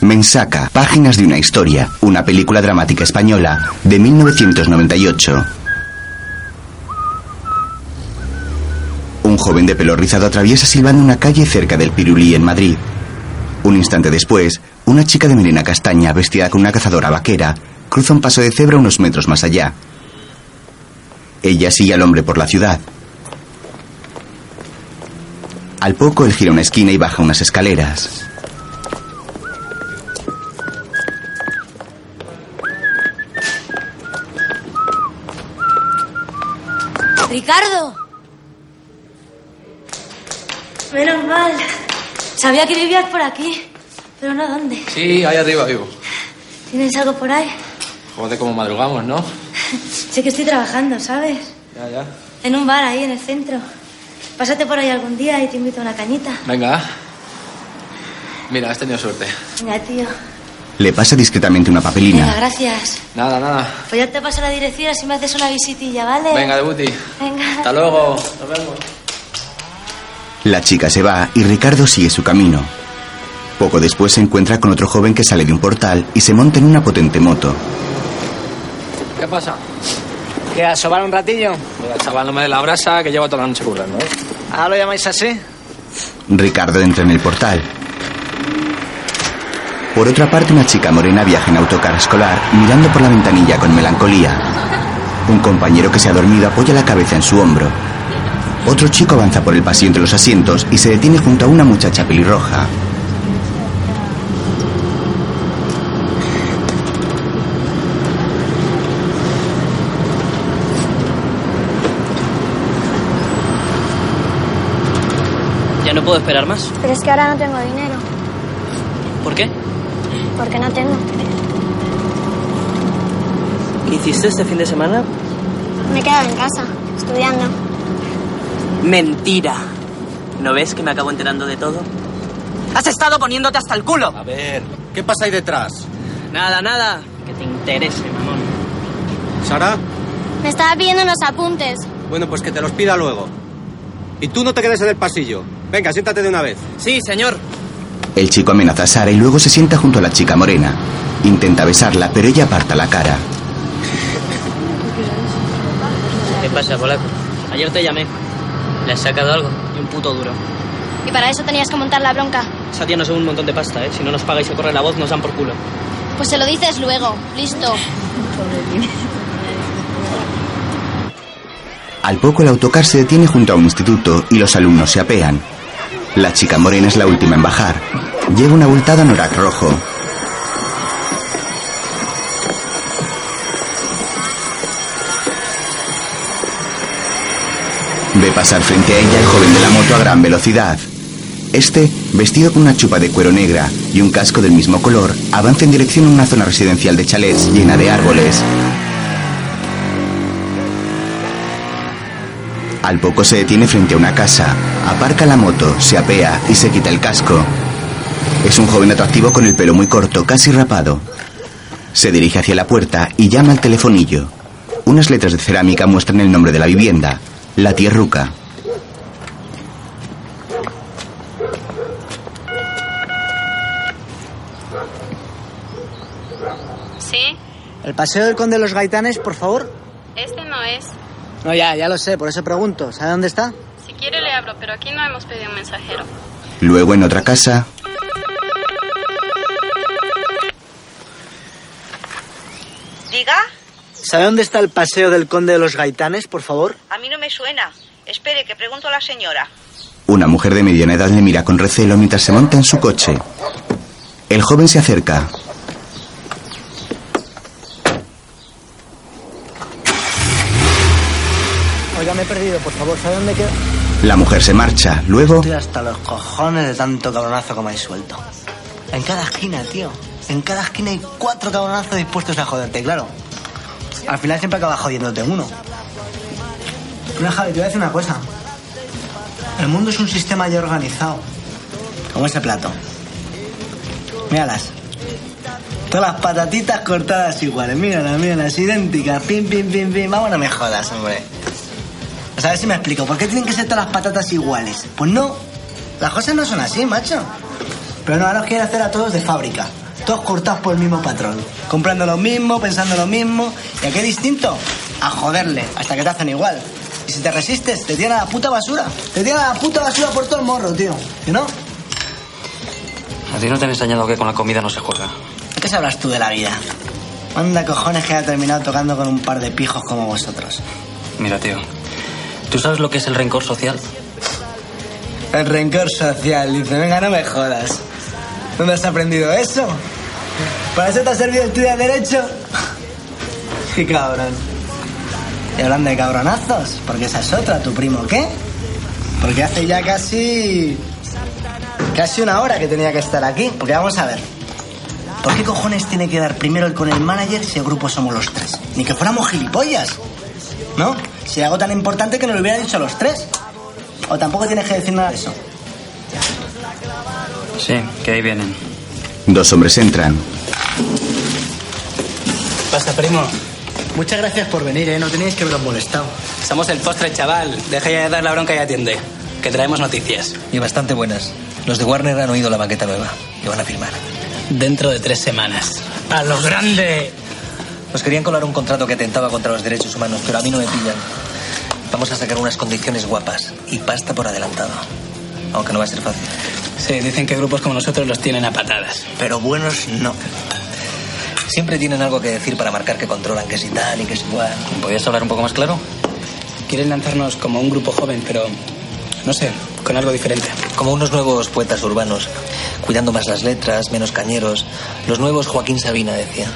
Mensaca, Páginas de una historia, una película dramática española de 1998. Un joven de pelo rizado atraviesa silbando una calle cerca del Pirulí en Madrid. Un instante después, una chica de melena castaña vestida con una cazadora vaquera cruza un paso de cebra unos metros más allá. Ella sigue al hombre por la ciudad. Al poco él gira una esquina y baja unas escaleras. Menos mal. Sabía que vivías por aquí, pero no dónde. Sí, ahí arriba vivo. ¿Tienes algo por ahí? Joder, cómo madrugamos, ¿no? sé que estoy trabajando, ¿sabes? Ya, ya. En un bar ahí en el centro. Pásate por ahí algún día y te invito a una cañita. Venga. Mira, has tenido suerte. Venga, tío. Le pasa discretamente una papelina. Venga, gracias. Nada, nada. Pues ya te paso la dirección si me haces una visitilla, ¿vale? Venga, Debuti. Venga. Hasta luego. Nos vemos. La chica se va y Ricardo sigue su camino. Poco después se encuentra con otro joven que sale de un portal y se monta en una potente moto. ¿Qué pasa? ¿Qué, a sobar un ratillo? Mira, chaval, no me dé la brasa que llevo toda la noche currando, ¿eh? ¿Ah, lo llamáis así? Ricardo entra en el portal. Por otra parte, una chica morena viaja en autocar escolar mirando por la ventanilla con melancolía. Un compañero que se ha dormido apoya la cabeza en su hombro. Otro chico avanza por el pasillo entre los asientos y se detiene junto a una muchacha pelirroja. Ya no puedo esperar más. Pero es que ahora no tengo dinero. ¿Por qué? Porque no tengo. ¿Qué hiciste este fin de semana? Me he quedado en casa, estudiando. Mentira. ¿No ves que me acabo enterando de todo? ¡Has estado poniéndote hasta el culo! A ver, ¿qué pasa ahí detrás? Nada, nada. Que te interese, mamón. ¿Sara? Me estaba pidiendo unos apuntes. Bueno, pues que te los pida luego. Y tú no te quedes en el pasillo. Venga, siéntate de una vez. Sí, señor. El chico amenaza a Sara y luego se sienta junto a la chica morena. Intenta besarla, pero ella aparta la cara. ¿Qué pasa, polaco? Ayer te llamé. ¿Le has sacado algo? Y un puto duro. Y para eso tenías que montar la bronca. Esa tía nos sube un montón de pasta, ¿eh? Si no nos paga y se corre la voz, nos dan por culo. Pues se lo dices luego. Listo. Al poco el autocar se detiene junto a un instituto y los alumnos se apean. La chica morena es la última en bajar. Lleva una abultada norak rojo. Ve pasar frente a ella el joven de la moto a gran velocidad. Este, vestido con una chupa de cuero negra y un casco del mismo color, avanza en dirección a una zona residencial de chalets llena de árboles. Al poco se detiene frente a una casa, aparca la moto, se apea y se quita el casco. Es un joven atractivo con el pelo muy corto, casi rapado. Se dirige hacia la puerta y llama al telefonillo. Unas letras de cerámica muestran el nombre de la vivienda, La Tierruca. ¿Sí? El paseo del Conde de los Gaitanes, por favor. Este no es. No, ya, ya lo sé, por eso pregunto. ¿Sabe dónde está? Si quiere le abro, pero aquí no hemos pedido un mensajero. Luego en otra casa, ¿Sabe dónde está el paseo del Conde de los Gaitanes, por favor? a mí no me suena. Espere, que pregunto a la señora. una mujer de mediana edad le mira con recelo mientras se monta en su coche. El joven se acerca. Oiga, me he perdido, por favor. ¿Sabe dónde queda? La mujer se marcha. Luego, Estoy hasta los cojones de tanto cabronazo que me habéis suelto. En cada esquina, tío. En cada esquina hay cuatro cabronazos dispuestos a joderte, claro. Al final siempre acaba jodiéndote uno. Mira, Javi, te voy a decir una cosa. El mundo es un sistema ya organizado. Como ese plato. Míralas. Todas las patatitas cortadas iguales. Míralas, míralas, idénticas. Pim, pim, pim, pim. Vamos, no me jodas, hombre. A ver si me explico. ¿Por qué tienen que ser todas las patatas iguales? Pues no. Las cosas no son así, macho. Pero no, ahora os quieren hacer a todos de fábrica. Todos cortados por el mismo patrón. Comprando lo mismo, pensando lo mismo. ¿Y a qué distinto? A joderle, hasta que te hacen igual. Y si te resistes, te tiran a la puta basura. Te tiran a la puta basura por todo el morro, tío. ¿Y no? A ti no te han enseñado que con la comida no se juega. ¿Qué sabrás tú de la vida? Manda cojones que haya terminado tocando con un par de pijos como vosotros. Mira, tío. ¿Tú sabes lo que es el rencor social? El rencor social. Dice, venga, no me jodas. ¿Dónde has aprendido eso? ¿Para eso te ha servido estudiar Derecho? Qué cabrón. Y hablando de cabronazos, porque esa es otra, tu primo, ¿qué? Porque hace ya casi... Casi una hora que tenía que estar aquí. Porque vamos a ver. ¿Por qué cojones tiene que dar primero el con el manager si el grupo somos los tres? Ni que fuéramos gilipollas. ¿No? Si algo tan importante que nos lo hubiera dicho a los tres. O tampoco tienes que decir nada de eso. Sí, que ahí vienen. Dos hombres entran. Pasa, primo. Muchas gracias por venir, ¿eh? No teníais que haberos molestado. Somos el postre, chaval. Deja ya de dar la bronca y atiende. Que traemos noticias. Y bastante buenas. Los de Warner han oído la maqueta nueva y van a firmar. Dentro de tres semanas. ¡A lo grande! Nos querían colar un contrato que atentaba contra los derechos humanos, pero a mí no me pillan. Vamos a sacar unas condiciones guapas y pasta por adelantado. Aunque no va a ser fácil. Sí, dicen que grupos como nosotros los tienen a patadas. Pero buenos no. Siempre tienen algo que decir para marcar que controlan, que si tal y que si igual. ¿Podrías hablar un poco más claro? Quieren lanzarnos como un grupo joven, pero no sé, con algo diferente. Como unos nuevos poetas urbanos, cuidando más las letras, menos cañeros. Los nuevos Joaquín Sabina, decía.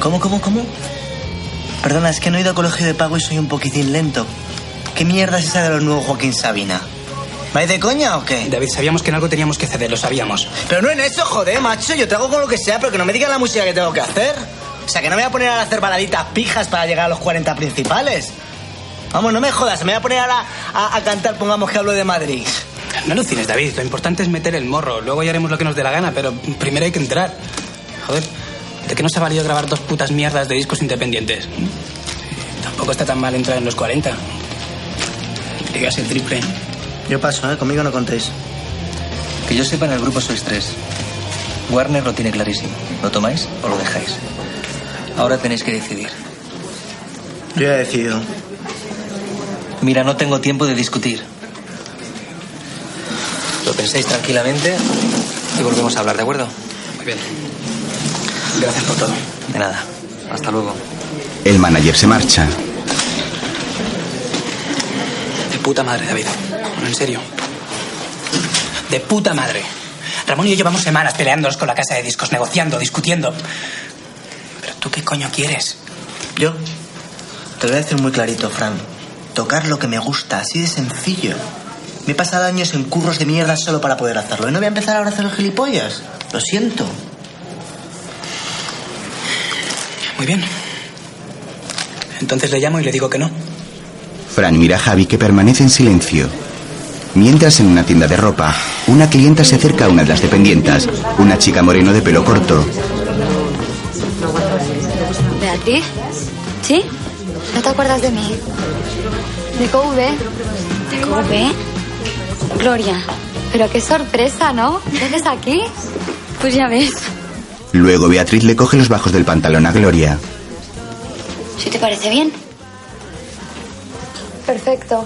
¿Cómo, cómo, cómo? Perdona, es que no he ido a colegio de pago y soy un poquitín lento. ¿Qué mierda es esa de los nuevos Joaquín Sabina? ¿Vais de coña o qué? David, sabíamos que en algo teníamos que ceder, lo sabíamos. Pero no en eso, joder, macho. Yo te hago con lo que sea, pero que no me digan la música que tengo que hacer. O sea, que no me voy a poner a hacer baladitas pijas para llegar a los 40 principales. Vamos, no me jodas, me voy a poner ahora a, a cantar, pongamos que hablo de Madrid. No alucines, David. Lo importante es meter el morro. Luego ya haremos lo que nos dé la gana, pero primero hay que entrar. Joder, ¿de qué nos ha valido grabar dos putas mierdas de discos independientes? Tampoco está tan mal entrar en los 40. Digas el triple. Yo paso, ¿eh? Conmigo no contéis. Que yo sepa, en el grupo sois tres. Warner lo tiene clarísimo. ¿Lo tomáis o lo dejáis? Ahora tenéis que decidir. Yo ya he decidido. Mira, no tengo tiempo de discutir. Lo penséis tranquilamente y volvemos a hablar, ¿de acuerdo? Muy bien. Gracias por todo. De nada. Hasta luego. El manager se marcha. De puta madre, David. No, en serio. De puta madre. Ramón y yo llevamos semanas peleándonos con la casa de discos, negociando, discutiendo. Pero tú qué coño quieres? Yo te lo voy a decir muy clarito, Fran. Tocar lo que me gusta, así de sencillo. Me he pasado años en curros de mierda solo para poder hacerlo. Y no voy a empezar ahora a hacer los gilipollas. Lo siento. Muy bien. Entonces le llamo y le digo que no. Fran mira a Javi que permanece en silencio. Mientras en una tienda de ropa, una clienta se acerca a una de las dependientas, una chica moreno de pelo corto. Beatriz, ¿sí? ¿No te acuerdas de mí? De KV. ¿KV? Gloria, pero qué sorpresa, ¿no? ¿Qué haces aquí? Pues ya ves. Luego Beatriz le coge los bajos del pantalón a Gloria. ¿Si te parece bien? Perfecto.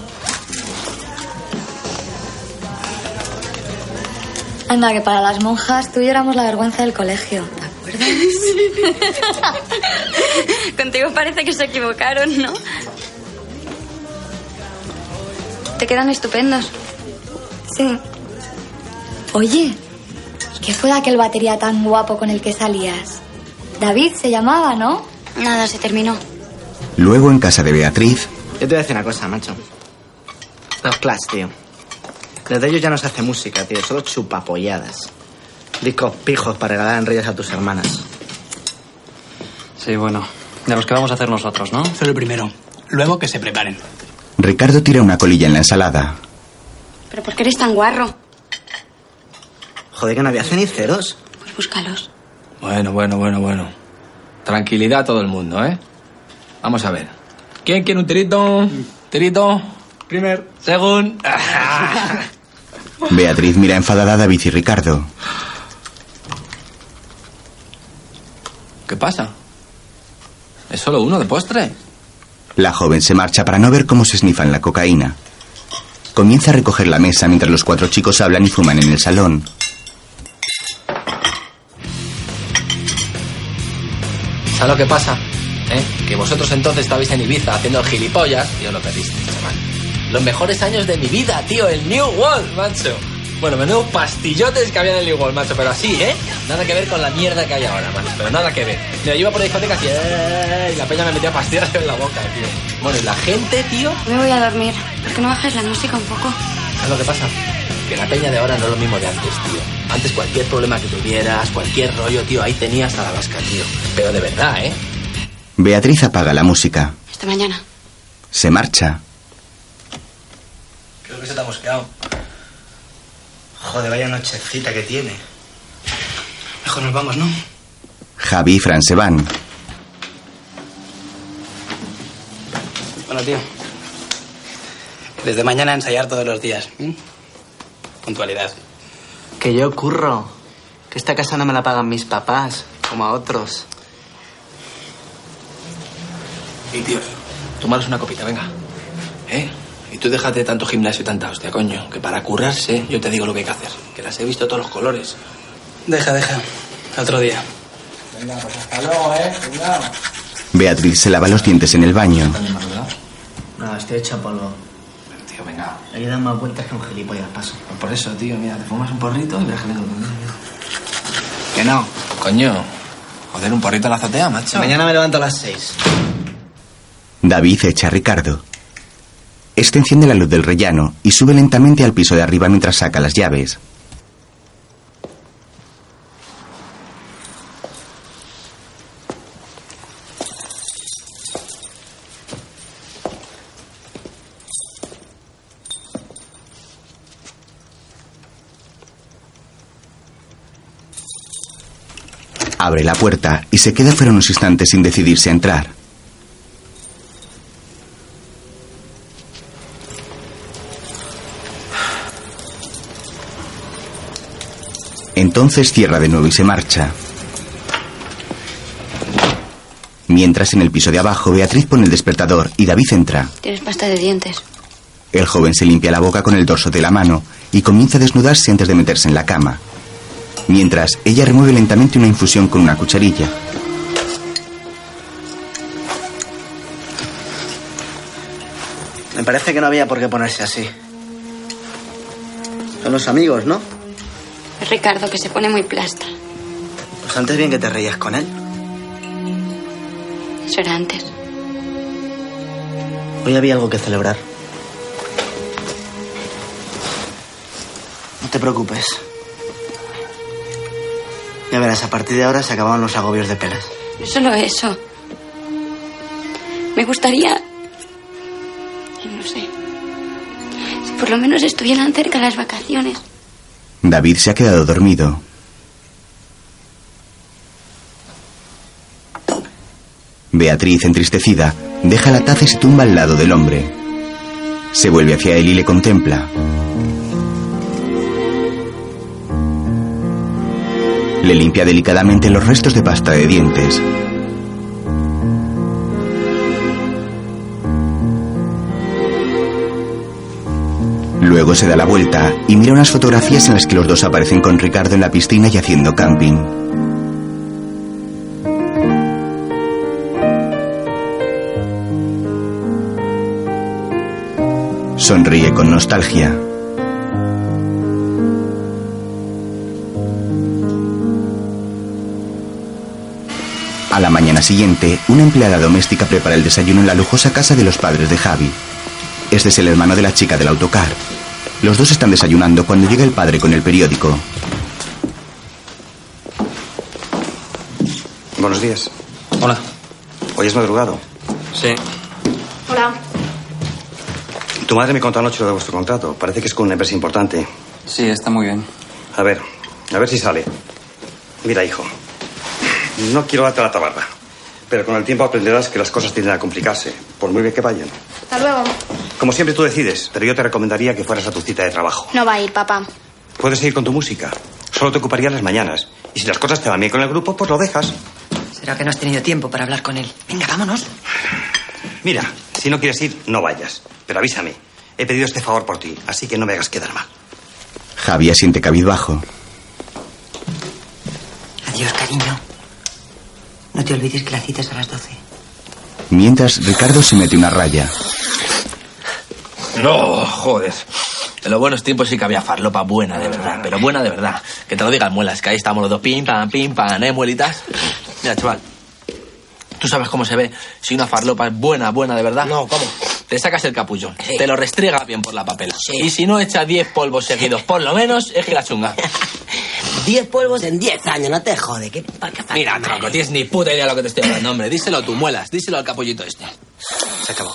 Anda, que para las monjas tú y yo éramos la vergüenza del colegio, ¿te acuerdas? Contigo parece que se equivocaron, ¿no? Te quedan estupendos. Sí. Oye, ¿y qué fue de aquel batería tan guapo con el que salías? David se llamaba, ¿no? Nada, se terminó. Luego en casa de Beatriz, Yo te voy a decir una cosa, macho. Los Clash, tío. Desde ellos ya no se hace música, tío. Solo chupapolladas. Discos pijos para regalar en Reyes a tus hermanas. Sí, bueno. De los que vamos a hacer nosotros, ¿no? Solo el primero. Luego que se preparen. Ricardo tira una colilla en la ensalada. ¿Pero por qué eres tan guarro? Joder, que no había ceniceros. Pues búscalos. Bueno, bueno, bueno, bueno. Tranquilidad a todo el mundo, ¿eh? Vamos a ver. ¿Quién quiere un tirito? ¿Tirito? Primer. Según. Beatriz mira enfadada a David y Ricardo. ¿Qué pasa? Es solo uno de postre. La joven se marcha para no ver cómo se snifan la cocaína. Comienza a recoger la mesa mientras los cuatro chicos hablan y fuman en el salón. ¿Sabes lo que pasa? ¿Eh? Que vosotros entonces estabais en Ibiza haciendo el gilipollas y os lo perdiste, chaval. Los mejores años de mi vida, tío, el New World, macho. Bueno, menudo pastillotes que había en el New World, macho, pero así, ¿eh? Nada que ver con la mierda que hay ahora, macho, pero nada que ver. Mira, yo iba por discotecas y, ¡eh! y la peña me metía pastillas en la boca, tío. Bueno, y la gente, tío, Me voy a dormir. ¿Por qué no bajas la música un poco? ¿sabes lo que pasa? Que la peña de ahora no es lo mismo de antes, tío. Antes cualquier problema que tuvieras, cualquier rollo, tío, ahí tenías a la vasca, tío. Pero de verdad, ¿eh? Beatriz apaga la música. Hasta mañana. Se marcha. Creo que se te ha mosqueado. Joder, vaya nochecita que tiene. Mejor nos vamos, ¿no? Javi y Fran se van. Bueno, tío. Desde mañana ensayar todos los días. Puntualidad. Que yo curro. Que esta casa no me la pagan mis papás, como a otros. Y tío, tomaros una copita, venga. ¿Eh? Y tú déjate de tanto gimnasio y tanta hostia, coño. Que para currarse, yo te digo lo que hay que hacer. Que las he visto todos los colores. Deja, deja. Otro día. Venga, pues hasta luego, ¿eh? Cuidado. Beatriz se lava los dientes en el baño. No, estoy hecho polvo. Tío, venga. Hay que dar más vueltas que un gilipollas paso. Pues por eso, tío, mira, te fumas un porrito y verás que Que no. Coño. Joder, un porrito en la azotea, macho. Mañana me levanto a las seis. David echa a Ricardo. Este enciende la luz del rellano y sube lentamente al piso de arriba mientras saca las llaves. Abre la puerta y se queda fuera unos instantes sin decidirse a entrar. Entonces cierra de nuevo y se marcha. Mientras en el piso de abajo Beatriz pone el despertador y David entra. Tienes pasta de dientes. El joven se limpia la boca con el dorso de la mano y comienza a desnudarse antes de meterse en la cama. Mientras, ella remueve lentamente una infusión con una cucharilla. Me parece que no había por qué ponerse así. Son los amigos, ¿no? Es Ricardo que se pone muy plasta. Pues antes bien que te reías con él. Eso era antes. Hoy había algo que celebrar. No te preocupes. Ya verás, a partir de ahora se acaban los agobios de pelas. No solo eso. Me gustaría... No sé. Si por lo menos estuvieran cerca las vacaciones. David se ha quedado dormido. Beatriz, entristecida, deja la taza y se tumba al lado del hombre. Se vuelve hacia él y le contempla. Le limpia delicadamente los restos de pasta de dientes. Luego se da la vuelta y mira unas fotografías en las que los dos aparecen con Ricardo en la piscina y haciendo camping. Sonríe con nostalgia. A la mañana siguiente, una empleada doméstica prepara el desayuno en la lujosa casa de los padres de Javi. Este es el hermano de la chica del autocar. Los dos están desayunando cuando llega el padre con el periódico. Buenos días. Hola. Hoy es madrugado. Sí. Hola. Tu madre me contó anoche lo de vuestro contrato. Parece que es con una empresa importante. Sí, está muy bien. A ver, a ver si sale. Mira, hijo. No quiero darte la tabarra. Pero con el tiempo aprenderás que las cosas tienden a complicarse, por muy bien que vayan. Hasta luego. Como siempre tú decides, pero yo te recomendaría que fueras a tu cita de trabajo. No va a ir, papá. Puedes seguir con tu música. Solo te ocuparía las mañanas. Y si las cosas te van bien con el grupo, pues lo dejas. Pero que no has tenido tiempo para hablar con él. Venga, vámonos. Mira, si no quieres ir, no vayas. Pero avísame. He pedido este favor por ti, así que no me hagas quedar mal. Javi asiente cabizbajo. Adiós, cariño. No te olvides que la cita es a las 12. Mientras, Ricardo se mete una raya. No, joder. En los buenos tiempos sí que había farlopa buena de verdad, pero buena de verdad. Que te lo digan muelas, que ahí estamos los dos pim, pam, pim, pam, ¿eh, muelitas? Mira, chaval. ¿Tú sabes cómo se ve si una farlopa es buena, buena de verdad? No, ¿cómo? Te sacas el capullo, te lo restriegas bien por la papela. Y si no echa 10 polvos seguidos, por lo menos, es que la chunga. 10 polvos en 10 años, no te jode. ¿Qué, pa- qué Mira, tronco, tienes ni puta idea de lo que te estoy hablando, hombre. Díselo tú, muelas, díselo al capullito este. Se acabó.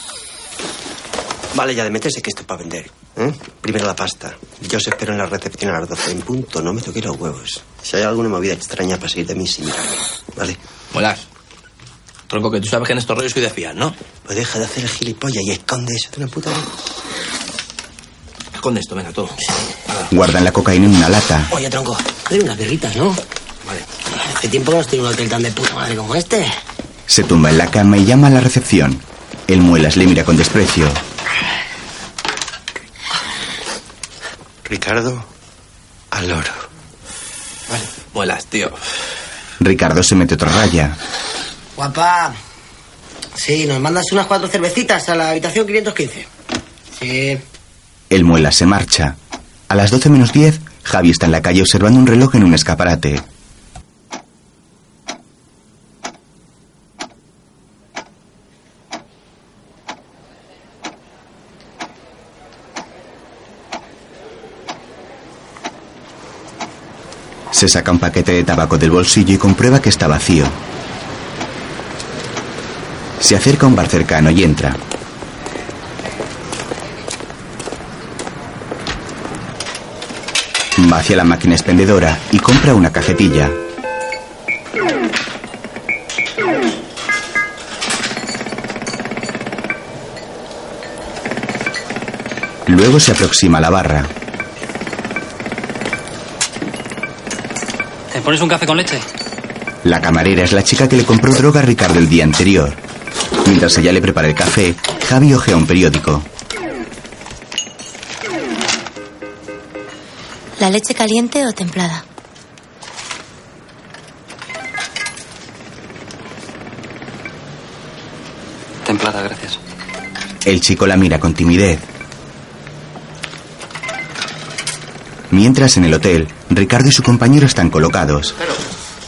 Vale, ya de meterse que esto es para vender. ¿eh? Primero la pasta. Yo os espero en la recepción a las 12 en punto. No me toqué los huevos. Si hay alguna movida extraña para seguir de mí, sí, mírame. ¿Vale? Muelas. Tronco, que tú sabes que en estos rollos soy de fiar, ¿no? Pues deja de hacer el gilipollas y esconde eso de una puta vez. Esconde esto, venga, todo. Guardan la cocaína en una lata. Oye, tronco, hay unas birritas, ¿no? Vale. Hace tiempo que no estoy en un hotel tan de puta madre como este. Se tumba en la cama y llama a la recepción. El muelas le mira con desprecio. Ricardo, al loro. Muelas, tío. Ricardo se mete otra raya. Guapa. Sí, nos mandas unas cuatro cervecitas a la habitación 515. Sí. El muelas se marcha. A las 12 menos 10, Javi está en la calle observando un reloj en un escaparate. Se saca un paquete de tabaco del bolsillo y comprueba que está vacío. Se acerca a un bar cercano y entra. Va hacia la máquina expendedora y compra una cajetilla. Luego se aproxima a la barra. ¿Te pones un café con leche? La camarera es la chica que le compró droga a Ricardo el día anterior. Mientras ella le prepara el café, Javi ojea un periódico. Leche caliente o templada? Templada, gracias. El chico la mira con timidez. Mientras en el hotel, Ricardo y su compañero están colocados.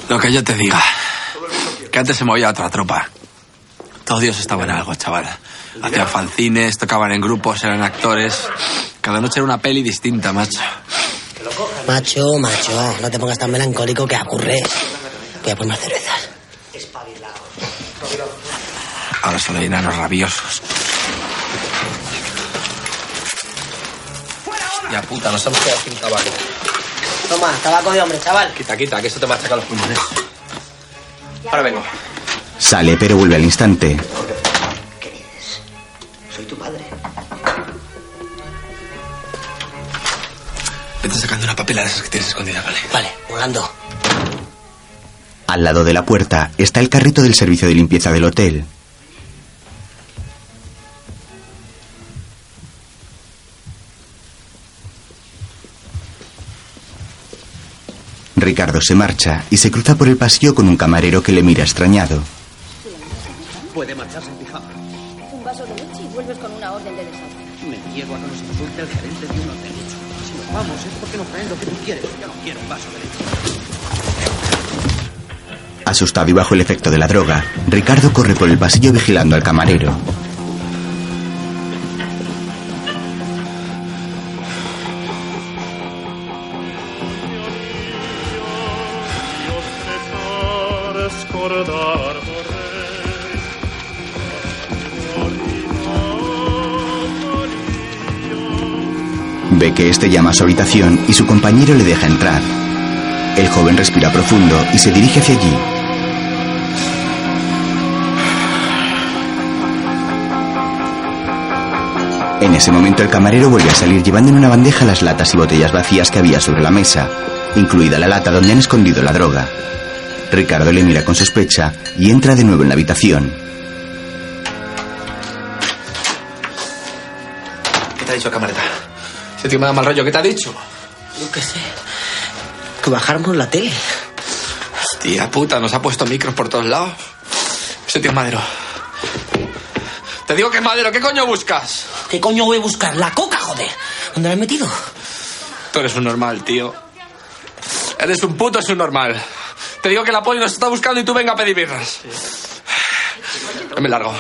Lo que yo te diga. Que antes se movía otra tropa. Todos Dios estaban en algo, chaval. Hacían fanzines, tocaban en grupos, eran actores. Cada noche era una peli distinta, macho. Macho, macho, no te pongas tan melancólico que aburre. Voy a poner más cervezas. Ahora solo hay enanos rabiosos. Ya puta, nos hemos quedado sin tabaco. Toma, tabaco de hombre, chaval. Quita, quita, que eso te machaca los pulmones. Ahora vengo. Sale pero vuelve al instante. Vete sacando una papela de esas que tienes escondida, ¿vale? Vale, volando. Al lado de la puerta está el carrito del servicio de limpieza del hotel. Ricardo se marcha y se cruza por el pasillo con un camarero que le mira extrañado. Puede marcharse en pijama. Un vaso de leche y vuelves con una orden de desayuno. Me niego a que nos consulte el gerente de un hotel. Vamos es porque no traen lo que tú quieres. Yo no quiero un vaso de leche. Asustado y bajo el efecto de la droga, Ricardo corre por el pasillo vigilando al camarero. Llama a su habitación y su compañero le deja entrar. El joven respira profundo y se dirige hacia allí. En ese momento el camarero vuelve a salir llevando en una bandeja las latas y botellas vacías que había sobre la mesa, incluida la lata donde han escondido la droga. Ricardo le mira con sospecha y entra de nuevo en la habitación. ¿Qué te ha dicho camarera? Ese tío me da mal rollo. ¿Qué te ha dicho? Yo qué sé. Que bajáramos la tele. Hostia puta, nos ha puesto micros por todos lados. Ese tío es madero. Te digo que es madero. ¿Qué coño buscas? ¿Qué coño voy a buscar? La coca, joder. ¿Dónde la he metido? Tú eres un normal, tío. Eres un puto subnormal. Te digo que la poli nos está buscando y tú venga a pedir birras. Yo me largo.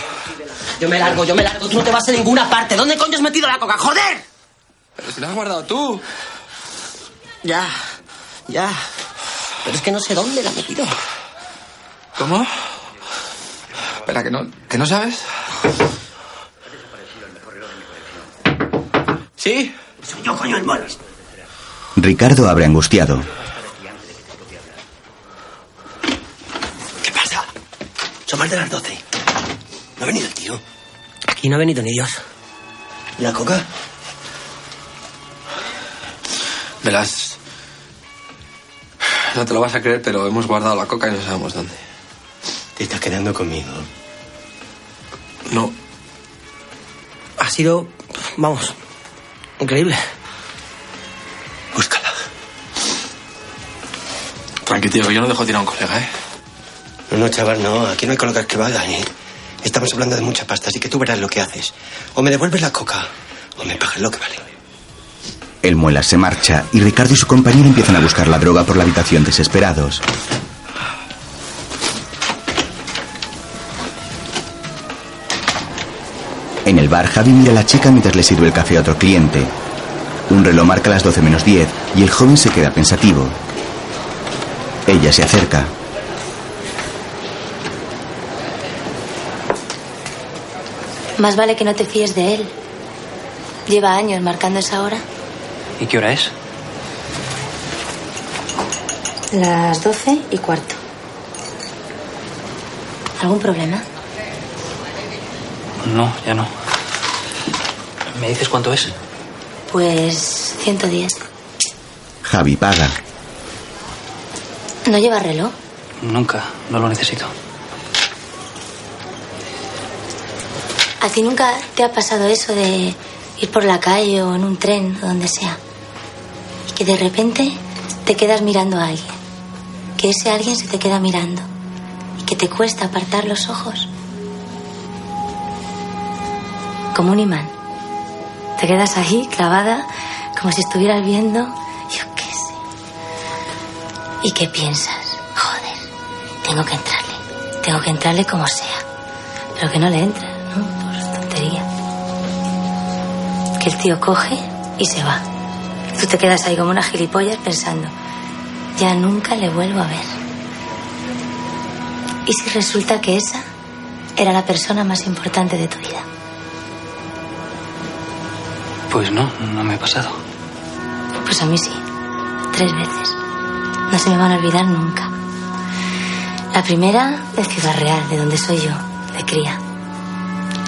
Yo me largo, yo me largo. Tú no te vas a ninguna parte. ¿Dónde coño has metido la coca? ¡Joder! Pero si la has guardado tú. Ya, ya. Pero es que no sé dónde la he metido. ¿Cómo? Espera, que no, que no sabes. ¿Sí? Soy yo, coño, el mono. Ricardo abre angustiado. ¿Qué pasa? Son más de las doce. ¿No ha venido el tío? Aquí no ha venido ni Dios. ¿Y la coca? Verás. No te lo vas a creer, pero hemos guardado la coca y no sabemos dónde. ¿Te estás quedando conmigo? No. Ha sido, vamos, increíble. Búscala. Tranqui, tío, yo no dejo tirar a un colega, ¿eh? No, no, chaval, no. Aquí no hay colegas que valgan, ¿eh? Estamos hablando de mucha pasta, así que tú verás lo que haces. O me devuelves la coca, o me pagas lo que vale. El muelas se marcha y Ricardo y su compañero empiezan a buscar la droga por la habitación desesperados. En el bar, Javi mira a la chica mientras le sirve el café a otro cliente. Un reloj marca las 12 menos 10 y el joven se queda pensativo. Ella se acerca. Más vale que no te fíes de él. Lleva años marcando esa hora. ¿Y qué hora es? Las doce y cuarto. ¿Algún problema? No, ya no. ¿Me dices cuánto es? Pues 110. Javi paga. ¿No lleva reloj? Nunca, no lo necesito. ¿A ti nunca te ha pasado eso de ir por la calle o en un tren o donde sea? Y que de repente te quedas mirando a alguien. Que ese alguien se te queda mirando. Y que te cuesta apartar los ojos. Como un imán. Te quedas ahí clavada como si estuvieras viendo, yo qué sé. ¿Y qué piensas? Joder, tengo que entrarle. Tengo que entrarle como sea. Pero que no le entra, Que el tío coge y se va. Tú te quedas ahí como una gilipollas pensando, ya nunca le vuelvo a ver. ¿Y si resulta que esa era la persona más importante de tu vida? Pues no, no me ha pasado. Pues a mí sí. Tres veces. No se me van a olvidar nunca. La primera de Ciudad Real, de donde soy yo, de cría.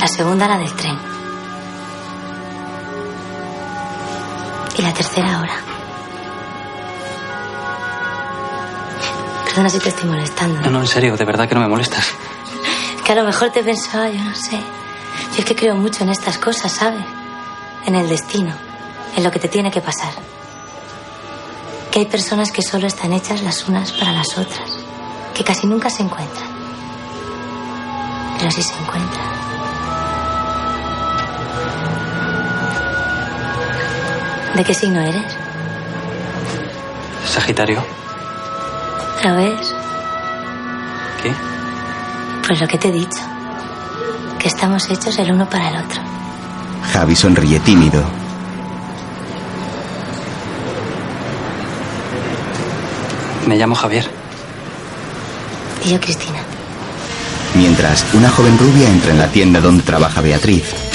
La segunda la del tren. Y la tercera ahora. Perdona si te estoy molestando. No, no, en serio, de verdad que no me molestas. Que a lo mejor te pensaba, yo no sé. Yo es que creo mucho en estas cosas, ¿sabes? En el destino, en lo que te tiene que pasar. Que hay personas que solo están hechas las unas para las otras, que casi nunca se encuentran. Pero sí se encuentran. ¿De qué signo eres? Sagitario. ¿Lo ves? ¿Qué? Pues lo que te he dicho. Que estamos hechos el uno para el otro. Javi sonríe tímido. Me llamo Javier. Y yo, Cristina. Mientras, una joven rubia entra en la tienda donde trabaja Beatriz.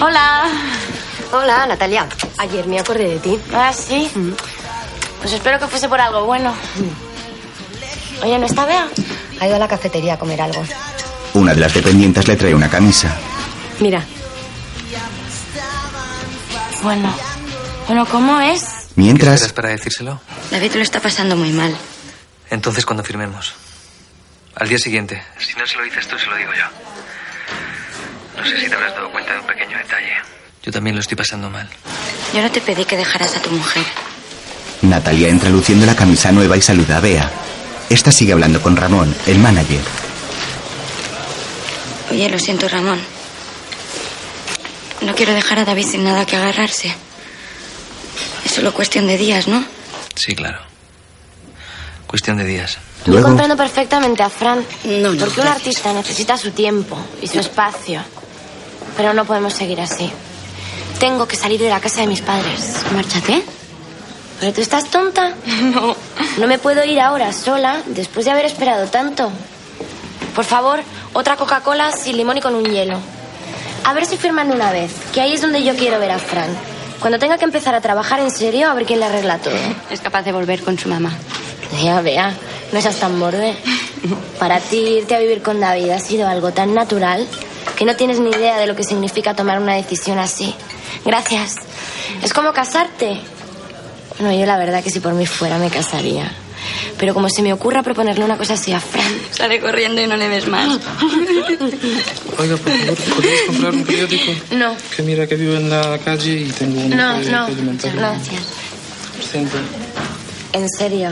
Hola. Hola, Natalia. Ayer me acordé de ti. Ah, sí. Pues espero que fuese por algo bueno. Oye, ¿no está Bea? Ha ido a la cafetería a comer algo. Una de las dependientes le trae una camisa. Mira, Bueno. Bueno, ¿cómo es? Mientras, ¿Esperas para decírselo? David lo está pasando muy mal. Entonces cuando firmemos. Al día siguiente. Si no se lo dices tú, se lo digo yo. No sé si te habrás dado cuenta de un pequeño detalle. Yo también lo estoy pasando mal. Yo no te pedí que dejaras a tu mujer. Natalia entra luciendo la camisa nueva y saluda a Bea. Esta sigue hablando con Ramón, el manager. Oye, lo siento, Ramón. No quiero dejar a David sin nada que agarrarse. Es solo cuestión de días, ¿no? Sí, claro. Cuestión de días. Yo comprendo perfectamente a Fran. porque un artista necesita su tiempo y su espacio. Pero no podemos seguir así. Tengo que salir de la casa de mis padres. Márchate. ¿Pero tú estás tonta? No. No me puedo ir ahora sola después de haber esperado tanto. Por favor, otra Coca-Cola sin limón y con un hielo. A ver si firman una vez, que ahí es donde yo quiero ver a Fran. Cuando tenga que empezar a trabajar en serio, a ver quién le arregla todo. Es capaz de volver con su mamá. Ya, vea, no seas tan borde. Para ti, irte a vivir con David ha sido algo tan natural que no tienes ni idea de lo que significa tomar una decisión así. Gracias. Es como casarte. Bueno, yo la verdad que si por mí fuera me casaría. Pero como se me ocurra proponerle una cosa así a Fran. Sale corriendo y no le ves más. Oiga, por favor, ¿podrías comprar un periódico? No, Que mira que vivo en la calle y tengo un no, no. Gracias. Siento. En serio,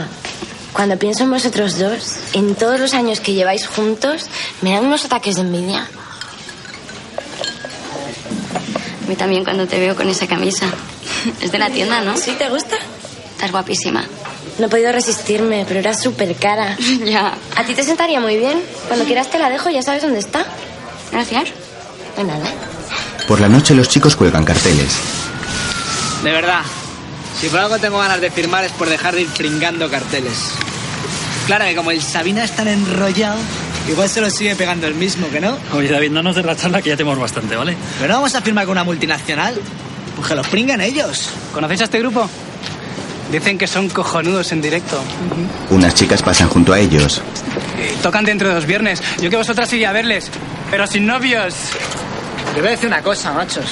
cuando pienso en vosotros dos, en todos los años que lleváis juntos, me dan unos ataques de envidia. A mí también cuando te veo con esa camisa. Es de la tienda, ¿no? ¿Sí te gusta? Estás guapísima. No he podido resistirme, pero era súper cara. ya. A ti te sentaría muy bien. Cuando quieras te la dejo, ya sabes dónde está. Gracias. De nada. Por la noche los chicos cuelgan carteles. De verdad, si por algo tengo ganas de firmar es por dejar de ir pringando carteles. Claro que como el Sabina es tan enrollado, igual se lo sigue pegando el mismo, ¿que no? Oye, David, no nos des la charla que ya tenemos bastante, ¿vale? Pero no vamos a firmar con una multinacional. Pues que los pringan ellos. ¿Conocéis a este grupo? Dicen que son cojonudos en directo. Unas chicas pasan junto a ellos. Eh, Tocan dentro de dos viernes. Yo que vosotras iría a verles, pero sin novios. Te voy a decir una cosa, machos.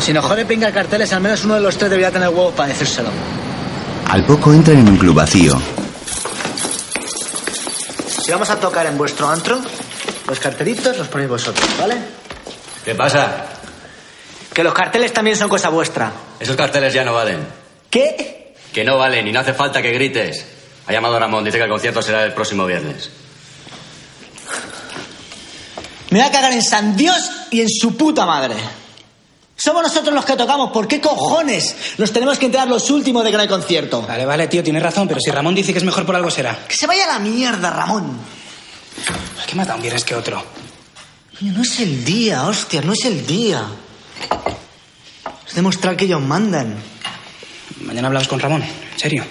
Si nos jode pingar carteles, al menos uno de los tres debería tener huevos para decírselo. Al poco entran en un club vacío. Si vamos a tocar en vuestro antro, los cartelitos los ponéis vosotros, ¿vale? ¿Qué pasa? Que los carteles también son cosa vuestra. Esos carteles ya no valen. ¿Qué? Que no valen y no hace falta que grites. Ha llamado Ramón, dice que el concierto será el próximo viernes. Me voy a cagar en San Dios y en su puta madre. Somos nosotros los que tocamos. ¿Por qué cojones nos tenemos que enterar los últimos de que no hay concierto? Vale, vale, tío, tienes razón, pero si Ramón dice que es mejor por algo será. Que se vaya a la mierda, Ramón. ¿Qué más da un viernes que otro? Coño, No es el día, hostia, no es el día. Es demostrar que ellos mandan. Mañana hablamos con Ramón, en serio.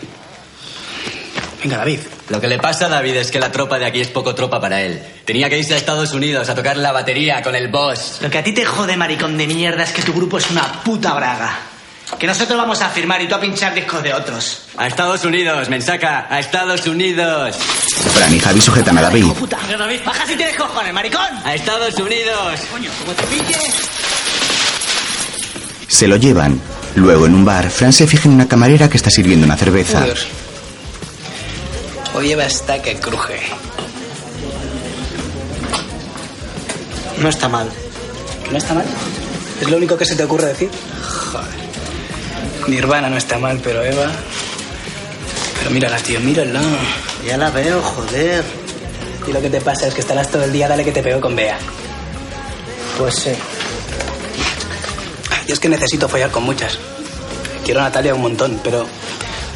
Venga, David. Lo que le pasa a David es que la tropa de aquí es poco tropa para él. Tenía que irse a Estados Unidos a tocar la batería con el boss. Lo que a ti te jode, maricón de mierda, es que tu grupo es una puta braga. Que nosotros vamos a firmar y tú a pinchar discos de otros. A Estados Unidos, mensaca, a Estados Unidos. Fran y Javi sujetan a David. Puta. Baja si tienes cojones, maricón. A Estados Unidos. Coño, como te. Se lo llevan. Luego, en un bar, Fran se fija en una camarera que está sirviendo una cerveza. Joder. Hoy lleva hasta que cruje. No está mal. ¿Que no está mal? ¿Es lo único que se te ocurre decir? Joder. Nirvana no está mal, pero Eva... Pero mírala, tío, mírala. Ya la veo, joder. Y lo que te pasa es que estarás todo el día, dale que te pego con Bea. Pues sí. Yo es que necesito follar con muchas. Quiero a Natalia un montón, pero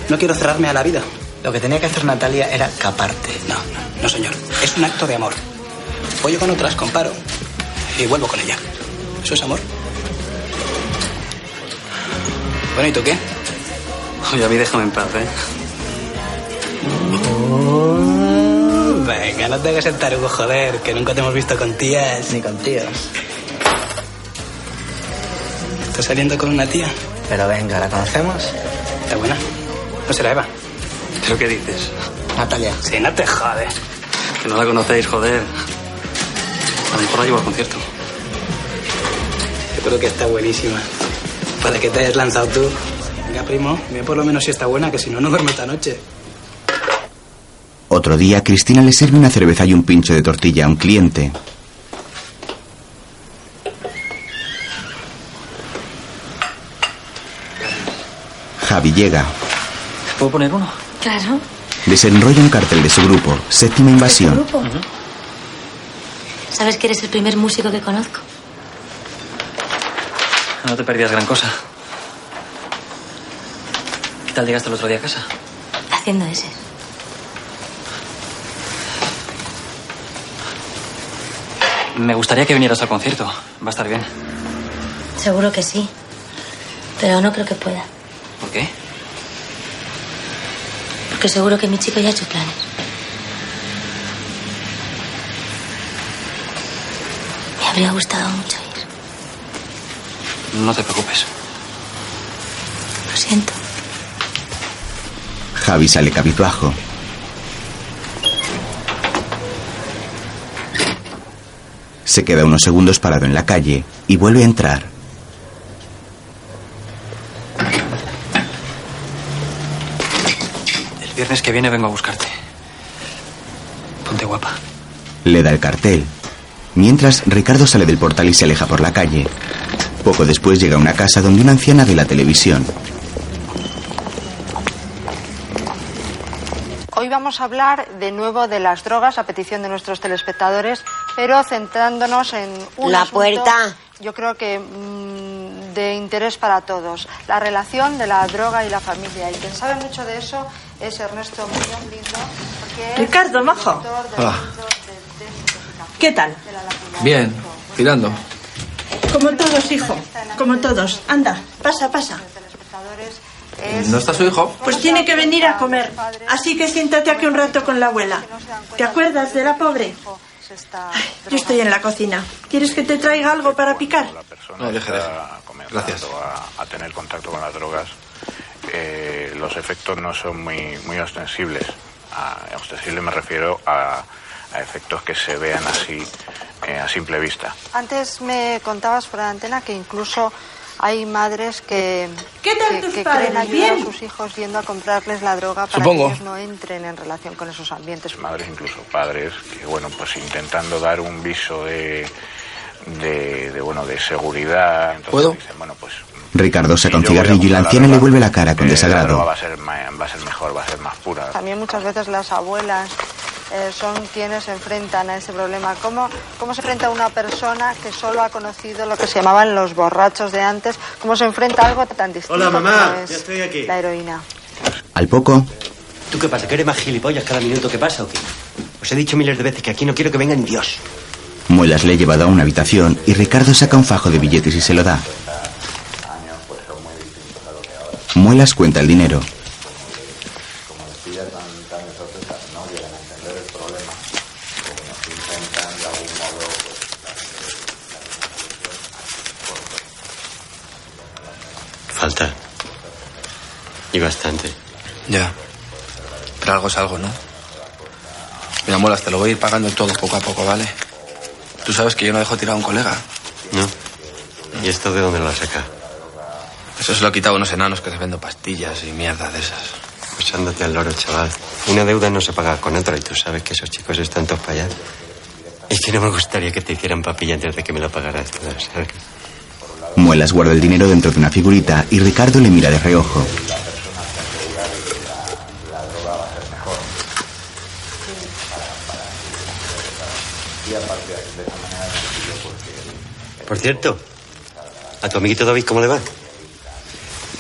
no quiero cerrarme a la vida. Lo que tenía que hacer Natalia era caparte. No, no, no, señor. Es un acto de amor. Follo con otras, comparo y vuelvo con ella. ¿Eso es amor? Bueno, ¿y tú qué? Oye, a mí déjame en paz, ¿eh? Venga, no te hagas el tarugo, joder, que nunca te hemos visto con tías. Ni con tíos. ¿Estás saliendo con una tía? Pero venga, ¿la conocemos? ¿Está buena? ¿No será Eva? ¿Pero qué dices? Natalia. Sí, no te jode. Que no la conocéis, joder. A lo mejor la llevo al concierto. Yo creo que está buenísima. Para que te hayas lanzado tú. Venga, primo, ve por lo menos si está buena, que si no, no duermo esta noche. Otro día, Cristina le sirve una cerveza y un pincho de tortilla a un cliente. Javi llega. ¿Puedo poner uno? Claro. Desenrolla un cartel de su grupo, Séptima Invasión. Grupo. ¿Sabes que eres el primer músico que conozco? No te perdías gran cosa. ¿Qué tal llegaste el otro día a casa? Haciendo ese. Me gustaría que vinieras al concierto. Va a estar bien. Seguro que sí. Pero no creo que pueda. ¿Por qué? Porque seguro que mi chico ya ha hecho planes. Me habría gustado mucho ir. No te preocupes. Lo siento. Javi sale cabizbajo. Se queda unos segundos parado en la calle y vuelve a entrar. Viernes que viene vengo a buscarte. Ponte guapa. Le da el cartel. Mientras, Ricardo sale del portal y se aleja por la calle. Poco después llega a una casa donde una anciana ve la televisión. Hoy vamos a hablar de nuevo de las drogas a petición de nuestros telespectadores, pero centrándonos en un La asunto, puerta. yo creo que mm, de interés para todos, la relación de la droga y la familia. Y quien sabe mucho de eso es Ernesto Muñoz Lindo, es Ricardo, majo. Hola. ¿Qué tal? Bien, tirando. Como todos, hijo. Como todos. Anda, pasa, pasa. ¿No está su hijo? Pues tiene que venir a comer. Así que siéntate aquí un rato con la abuela. ¿Te acuerdas de la pobre? Ay, yo estoy en la cocina. ¿Quieres que te traiga algo para picar? No, deje, deje. Gracias. A tener contacto con las drogas, eh, los efectos no son muy, muy ostensibles. A, ostensible me refiero a, a efectos que se vean así eh, a simple vista. Antes me contabas por la antena que incluso hay madres que, ¿Qué tal que, tus que padres? quieren ayudar a sus hijos yendo a comprarles la droga para Supongo. que ellos no entren en relación con esos ambientes. Madres, incluso padres, que bueno, pues intentando dar un viso de, de, de, bueno, de seguridad. Entonces ¿Puedo? dicen, bueno, pues Ricardo saca un cigarrillo y la anciana le vuelve la cara con eh, La droga desagrado. va a, ser, va a ser mejor, va a ser más pura. También muchas veces las abuelas eh, son quienes se enfrentan a ese problema. ¿Cómo, ¿Cómo se enfrenta una persona que solo ha conocido lo que se llamaban los borrachos de antes? ¿Cómo se enfrenta a algo tan distinto Hola, mamá, como es ya estoy aquí. la heroína? Al poco, ¿Tú qué pasa? ¿Que eres más gilipollas cada minuto que pasa o qué? Os he dicho miles de veces que aquí no quiero que venga ni Dios. Muelas le ha llevado a una habitación y Ricardo saca un fajo de billetes y se lo da. Muelas cuenta el dinero. Falta. Y bastante. Ya. Pero algo es algo, ¿no? Mira, Muelas, te lo voy a ir pagando todo poco a poco, ¿vale? Tú sabes que yo no dejo tirado a un colega. ¿No? ¿Y esto de dónde lo has sacado? Eso se lo he quitado a unos enanos que se venden pastillas y mierda de esas. Pues ándate al loro, chaval. Una deuda no se paga con otra y tú sabes que esos chicos están todos para allá. Y que no me gustaría que te hicieran papilla antes de que me lo pagaras todo, ¿sabes? Muelas guarda el dinero dentro de una figurita y Ricardo le mira de reojo. Por cierto, ¿a tu amiguito David cómo le va?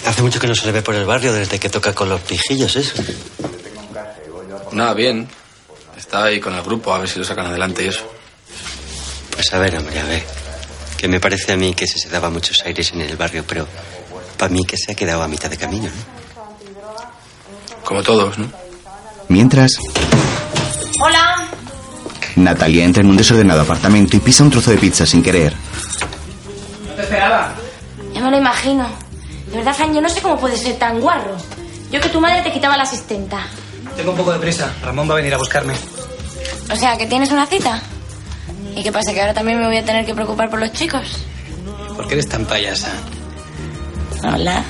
Hace mucho que no se le ve por el barrio desde que toca con los pijillos, eso. Nada, bien. Está ahí con el grupo, a ver si lo sacan adelante y eso. Pues a ver, hombre, a ver. Que me parece a mí que ese se daba muchos aires en el barrio, pero para mí que se ha quedado a mitad de camino, ¿no? Como todos, ¿no? Mientras, Hola. Natalia entra en un desordenado apartamento y pisa un trozo de pizza sin querer. No te esperaba. Ya me lo imagino. De verdad, Fran, yo no sé cómo puedes ser tan guarro. Yo que tu madre te quitaba la asistenta. Tengo un poco de prisa. Ramón va a venir a buscarme. O sea, que tienes una cita. ¿Y qué pasa? ¿Que ahora también me voy a tener que preocupar por los chicos? ¿Por qué eres tan payasa? Hola.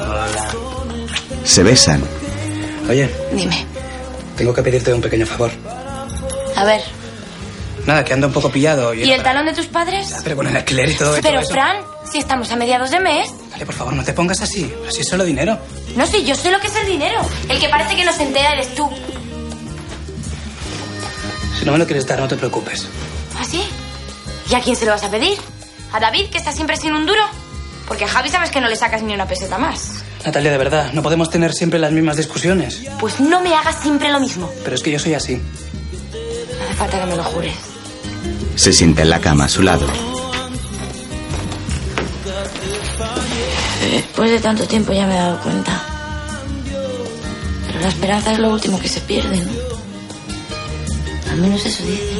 Hola. Se besan. Oye, Dime. tengo que pedirte un pequeño favor. A ver. Nada, que ando un poco pillado. ¿Y el talón de tus padres? Pero con el alquiler y todo, y Pero, todo eso. Fran, si estamos a mediados de mes. Vale, por favor, no te pongas así. Así es solo dinero. No sé, yo sé lo que es el dinero. El que parece que no se entera eres tú. Si no me lo quieres dar, no te preocupes. ¿Ah, sí? ¿Y a quién se lo vas a pedir? ¿A David, que está siempre sin un duro? Porque a Javi sabes que no le sacas ni una peseta más. Natalia, de verdad, no podemos tener siempre las mismas discusiones. Pues no me hagas siempre lo mismo. Pero es que yo soy así. No hace falta que me lo jures. Se sienta en la cama a su lado. Después de tanto tiempo ya me he dado cuenta. Pero la esperanza es lo último que se pierde, ¿no? Al menos eso dicen.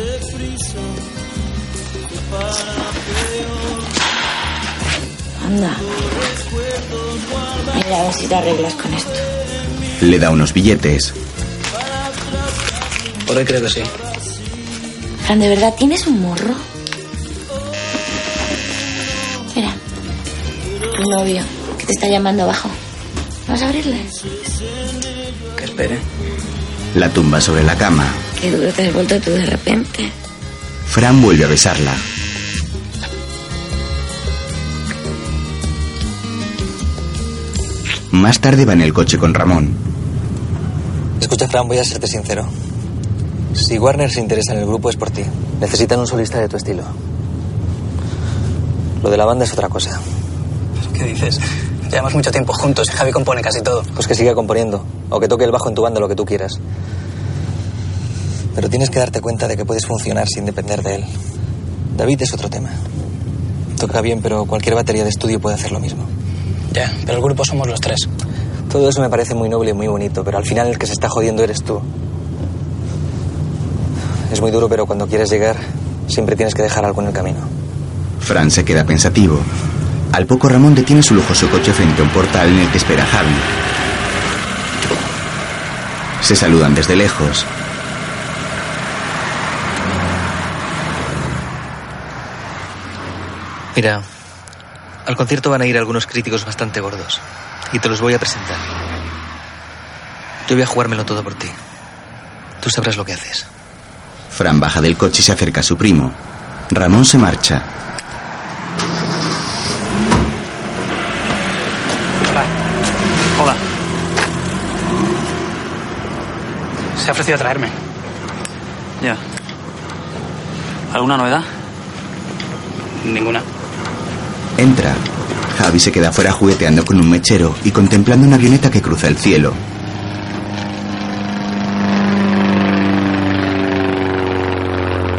Anda. Mira a ver si te arreglas con esto. Le da unos billetes. Por creo que sí. Fran, ¿de verdad tienes un morro? Mira. Tu novio, te está llamando abajo. ¿Vas a abrirle? Que espere. La tumba sobre la cama. Qué duro te has vuelto tú de repente. Fran vuelve a besarla. Más tarde va en el coche con Ramón. Escucha, Fran, voy a serte sincero. Si Warner se interesa en el grupo es por ti. Necesitan un solista de tu estilo. Lo de la banda es otra cosa. ¿Qué dices? Llevamos mucho tiempo juntos y Javi compone casi todo. Pues que siga componiendo. O que toque el bajo en tu banda, lo que tú quieras. Pero tienes que darte cuenta de que puedes funcionar sin depender de él. David es otro tema. Toca bien, pero cualquier batería de estudio puede hacer lo mismo. Ya, pero el grupo somos los tres. Todo eso me parece muy noble y muy bonito, pero al final el que se está jodiendo eres tú. Es muy duro, pero cuando quieres llegar, siempre tienes que dejar algo en el camino. Fran se queda pensativo. Al poco Ramón detiene su lujoso coche frente a un portal en el que espera Javi. Se saludan desde lejos. Mira, al concierto van a ir algunos críticos bastante gordos. Y te los voy a presentar. Yo voy a jugármelo todo por ti. Tú sabrás lo que haces. Fran baja del coche y se acerca a su primo. Ramón se marcha. Hola. Se ha ofrecido a traerme. Ya. ¿Alguna novedad? Ninguna. Entra. Javi se queda fuera jugueteando con un mechero y contemplando una avioneta que cruza el cielo.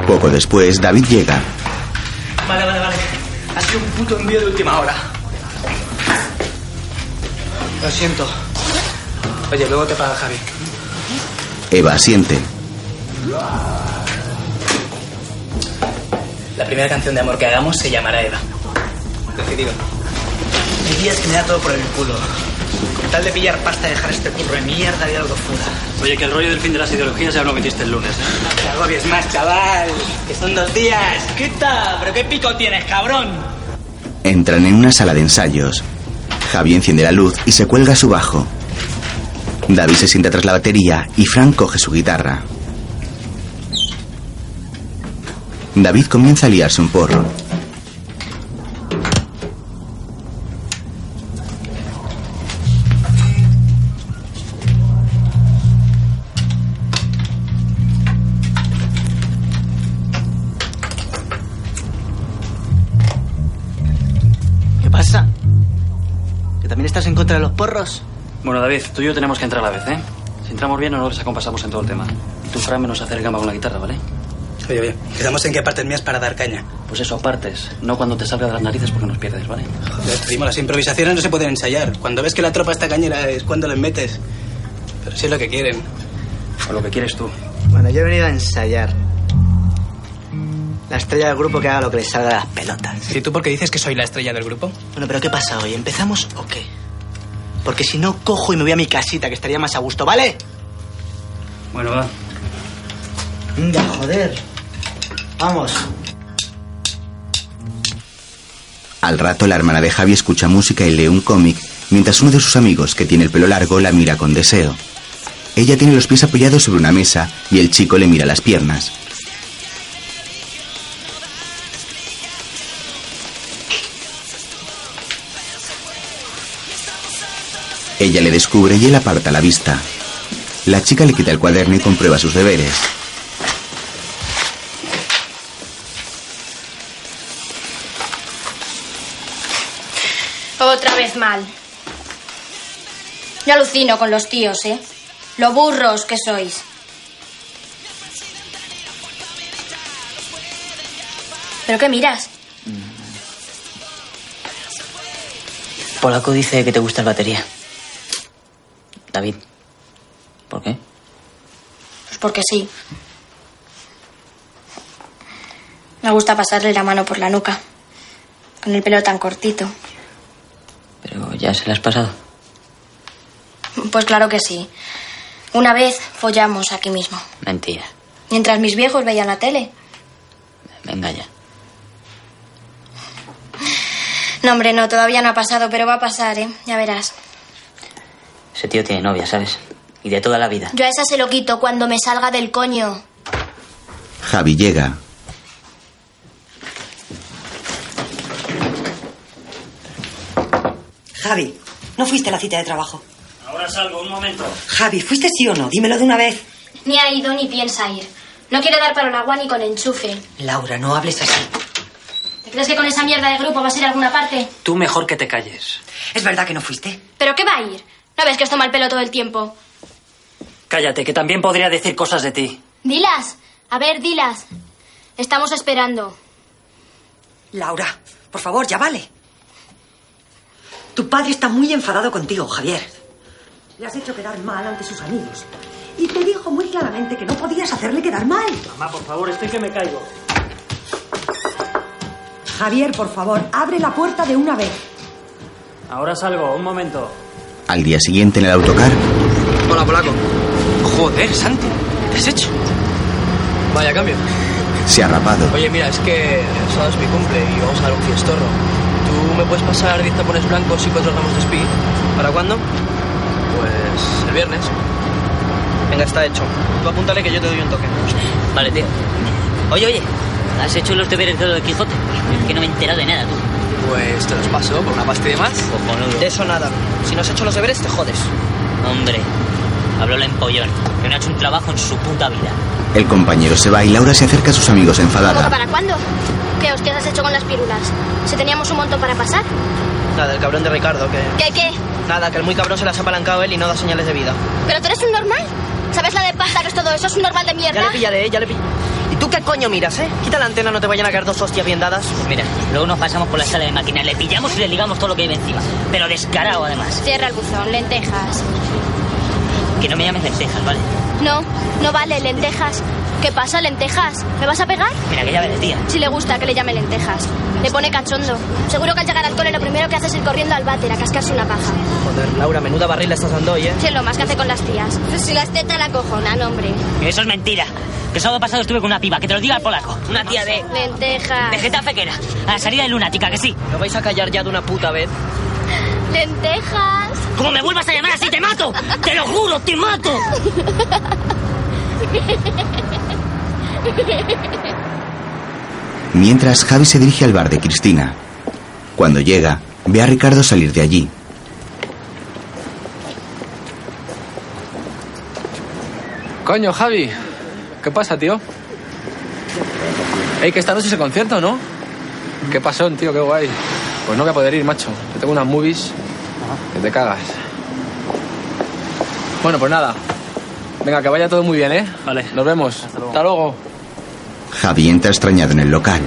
Poco después, David llega. Vale, vale, vale. Ha sido un puto envío de última hora. Lo siento. Oye, luego te paga Javi. Eva asiente. La primera canción de amor que hagamos se llamará Eva. Decidido. Hay días que me da todo por el culo. Con tal de pillar pasta y dejar este curro de mierda y algo fuera. Oye, que el rollo del fin de las ideologías ya lo metiste el lunes, ¿eh? No te agobies más, chaval. Que son dos días. Quita, pero qué pico tienes, cabrón. Entran en una sala de ensayos. Javi enciende la luz y se cuelga su bajo. David se sienta tras la batería y Frank coge su guitarra. David comienza a liarse un porro. David, tú y yo tenemos que entrar a la vez, ¿eh? Si entramos bien, no nos acompasamos en todo el tema. Y tú, Fran, menos hacer el gamba con la guitarra, ¿vale? Oye, oye, quedamos en qué partes mías para dar caña. Pues eso, partes. No cuando te salga de las narices porque nos pierdes, ¿vale? Joder, primo, las improvisaciones no se pueden ensayar. Cuando ves que la tropa está cañera es cuando les metes. Pero si es lo que quieren. O lo que quieres tú. Bueno, yo he venido a ensayar. La estrella del grupo que haga lo que le salga de las pelotas. ¿Y tú por qué dices que soy la estrella del grupo? Bueno, pero ¿qué pasa hoy? ¿Empezamos o qué? Porque si no, cojo y me voy a mi casita, que estaría más a gusto, ¿vale? Bueno, va. Venga, joder. Vamos. Al rato, la hermana de Javi escucha música y lee un cómic mientras uno de sus amigos, que tiene el pelo largo, la mira con deseo. Ella tiene los pies apoyados sobre una mesa y el chico le mira las piernas. Ella le descubre y él aparta la vista. La chica le quita el cuaderno y comprueba sus deberes. Otra vez mal. Yo alucino con los tíos, ¿eh? Lo burros que sois. ¿Pero qué miras? Polaco dice que te gusta el batería. David. ¿Por qué? Pues porque sí. Me gusta pasarle la mano por la nuca. Con el pelo tan cortito. Pero ya se la has pasado. Pues claro que sí. Una vez follamos aquí mismo. Mentira. Mientras mis viejos veían la tele. Venga ya. No, hombre, no, todavía no ha pasado, pero va a pasar, ¿eh? Ya verás. Ese tío tiene novia, ¿sabes? Y de toda la vida. Yo a esa se lo quito cuando me salga del coño. Javi llega. Javi, ¿no fuiste a la cita de trabajo? Ahora salgo, un momento. Javi, ¿fuiste sí o no? Dímelo de una vez. Ni ha ido ni piensa ir. No quiere dar para el agua ni con enchufe. Laura, no hables así. ¿Te crees que con esa mierda de grupo vas a ir a alguna parte? Tú mejor que te calles. ¿Es verdad que no fuiste? ¿Pero qué va a ir? ¿No ves que os toma el pelo todo el tiempo? Cállate, que también podría decir cosas de ti. Dilas. A ver, dilas. Estamos esperando. Laura, por favor, ya vale. Tu padre está muy enfadado contigo, Javier. Le has hecho quedar mal ante sus amigos. Y te dijo muy claramente que no podías hacerle quedar mal. Mamá, por favor, estoy que me caigo. Javier, por favor, abre la puerta de una vez. Ahora salgo, un momento. Al día siguiente en el autocar, Hola, polaco. Joder, Santi, ¿qué has hecho? Vaya cambio. se ha rapado. Oye, mira, es que sábado es mi cumple y vamos a dar un fiestorro. ¿Tú me puedes pasar 10 tapones blancos y 4 gramos de speed? ¿Para cuándo? Pues el viernes. Venga, está hecho. Tú apúntale que yo te doy un toque. Vale, tío. Oye, oye, ¿has hecho los deberes de lo de Quijote? Es que no me he enterado de nada, tú. Pues te los paso por una pasta y demás. Cojonudo. De eso nada. Si no has hecho los deberes, te jodes. Hombre, habló el empollón, que no ha hecho un trabajo en su puta vida. El compañero se va y Laura se acerca a sus amigos ¿Cómo que enfadada. para cuándo? ¿Qué hostias has hecho con las pirulas? Si teníamos un montón para pasar. Nada, el cabrón de Ricardo, que... ¿Qué, qué? Nada, que el muy cabrón se las ha apalancado él y no da señales de vida. ¿Pero tú eres un normal? ¿Sabes la de pasta que es todo eso? ¿Es un normal de mierda? Ya le pillaré, ya le pillaré. ¿Y tú qué coño miras, eh? Quita la antena, no te vayan a caer dos hostias bien dadas. Pues mira, luego nos pasamos por la sala de máquinas, le pillamos y le ligamos todo lo que hay encima. Pero descarado, además. Cierra el buzón, lentejas. Que no me llames lentejas, ¿vale? No, no vale, lentejas. ¿Qué pasa, lentejas? ¿Me vas a pegar? Mira, que ya ves, tía. Si le gusta que le llame lentejas. Le pone cachondo. Seguro que al llegar al cole lo primero que hace es ir corriendo al váter a cascarse una paja. Joder, Laura, menuda barril estás dando hoy, eh. Sí, es lo más que hace con las tías. Si las tetas la cojonan, hombre. Eso es mentira. Que el sábado pasado estuve con una piba, que te lo diga el polaco. Una tía de... Lentejas. De Getafe que era. A la salida de lunática, que sí. ¿No vais a callar ya de una puta vez? Lentejas. Como me vuelvas a llamar así, te mato. Te lo juro, te mato. Mientras Javi se dirige al bar de Cristina. Cuando llega, ve a Ricardo salir de allí. Coño, Javi. ¿Qué pasa, tío? Ey, que esta noche es el concierto, ¿no? ¿Qué pasó, tío? Qué guay. Pues no voy a poder ir, macho. Yo tengo unas movies que te cagas. Bueno, pues nada. Venga, que vaya todo muy bien, ¿eh? Vale. Nos vemos. Hasta luego. Javi entra extrañado en el local.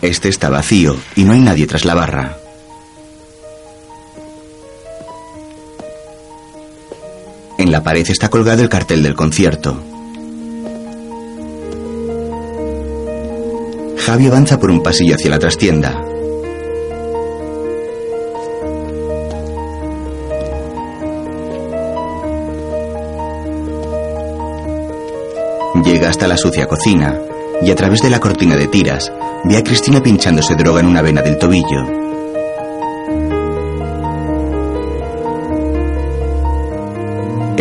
Este está vacío y no hay nadie tras la barra. La pared está colgado el cartel del concierto. Javi avanza por un pasillo hacia la trastienda. Llega hasta la sucia cocina y a través de la cortina de tiras ve a Cristina pinchándose droga en una vena del tobillo.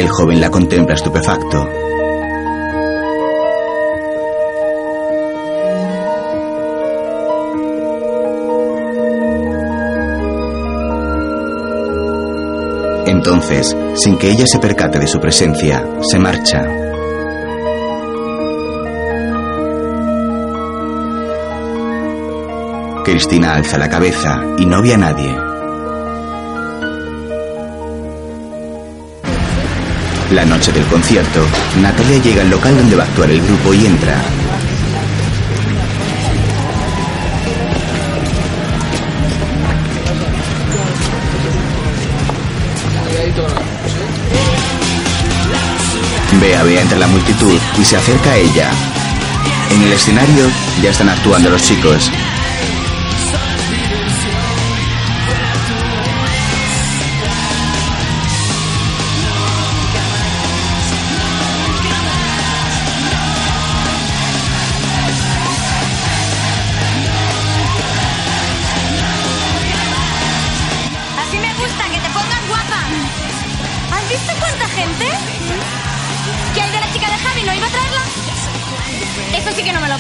El joven la contempla estupefacto. Entonces, sin que ella se percate de su presencia, se marcha. Cristina alza la cabeza y no ve a nadie. La noche del concierto, Natalia llega al local donde va a actuar el grupo y entra. Bea ve entre la multitud y se acerca a ella. En el escenario ya están actuando los chicos.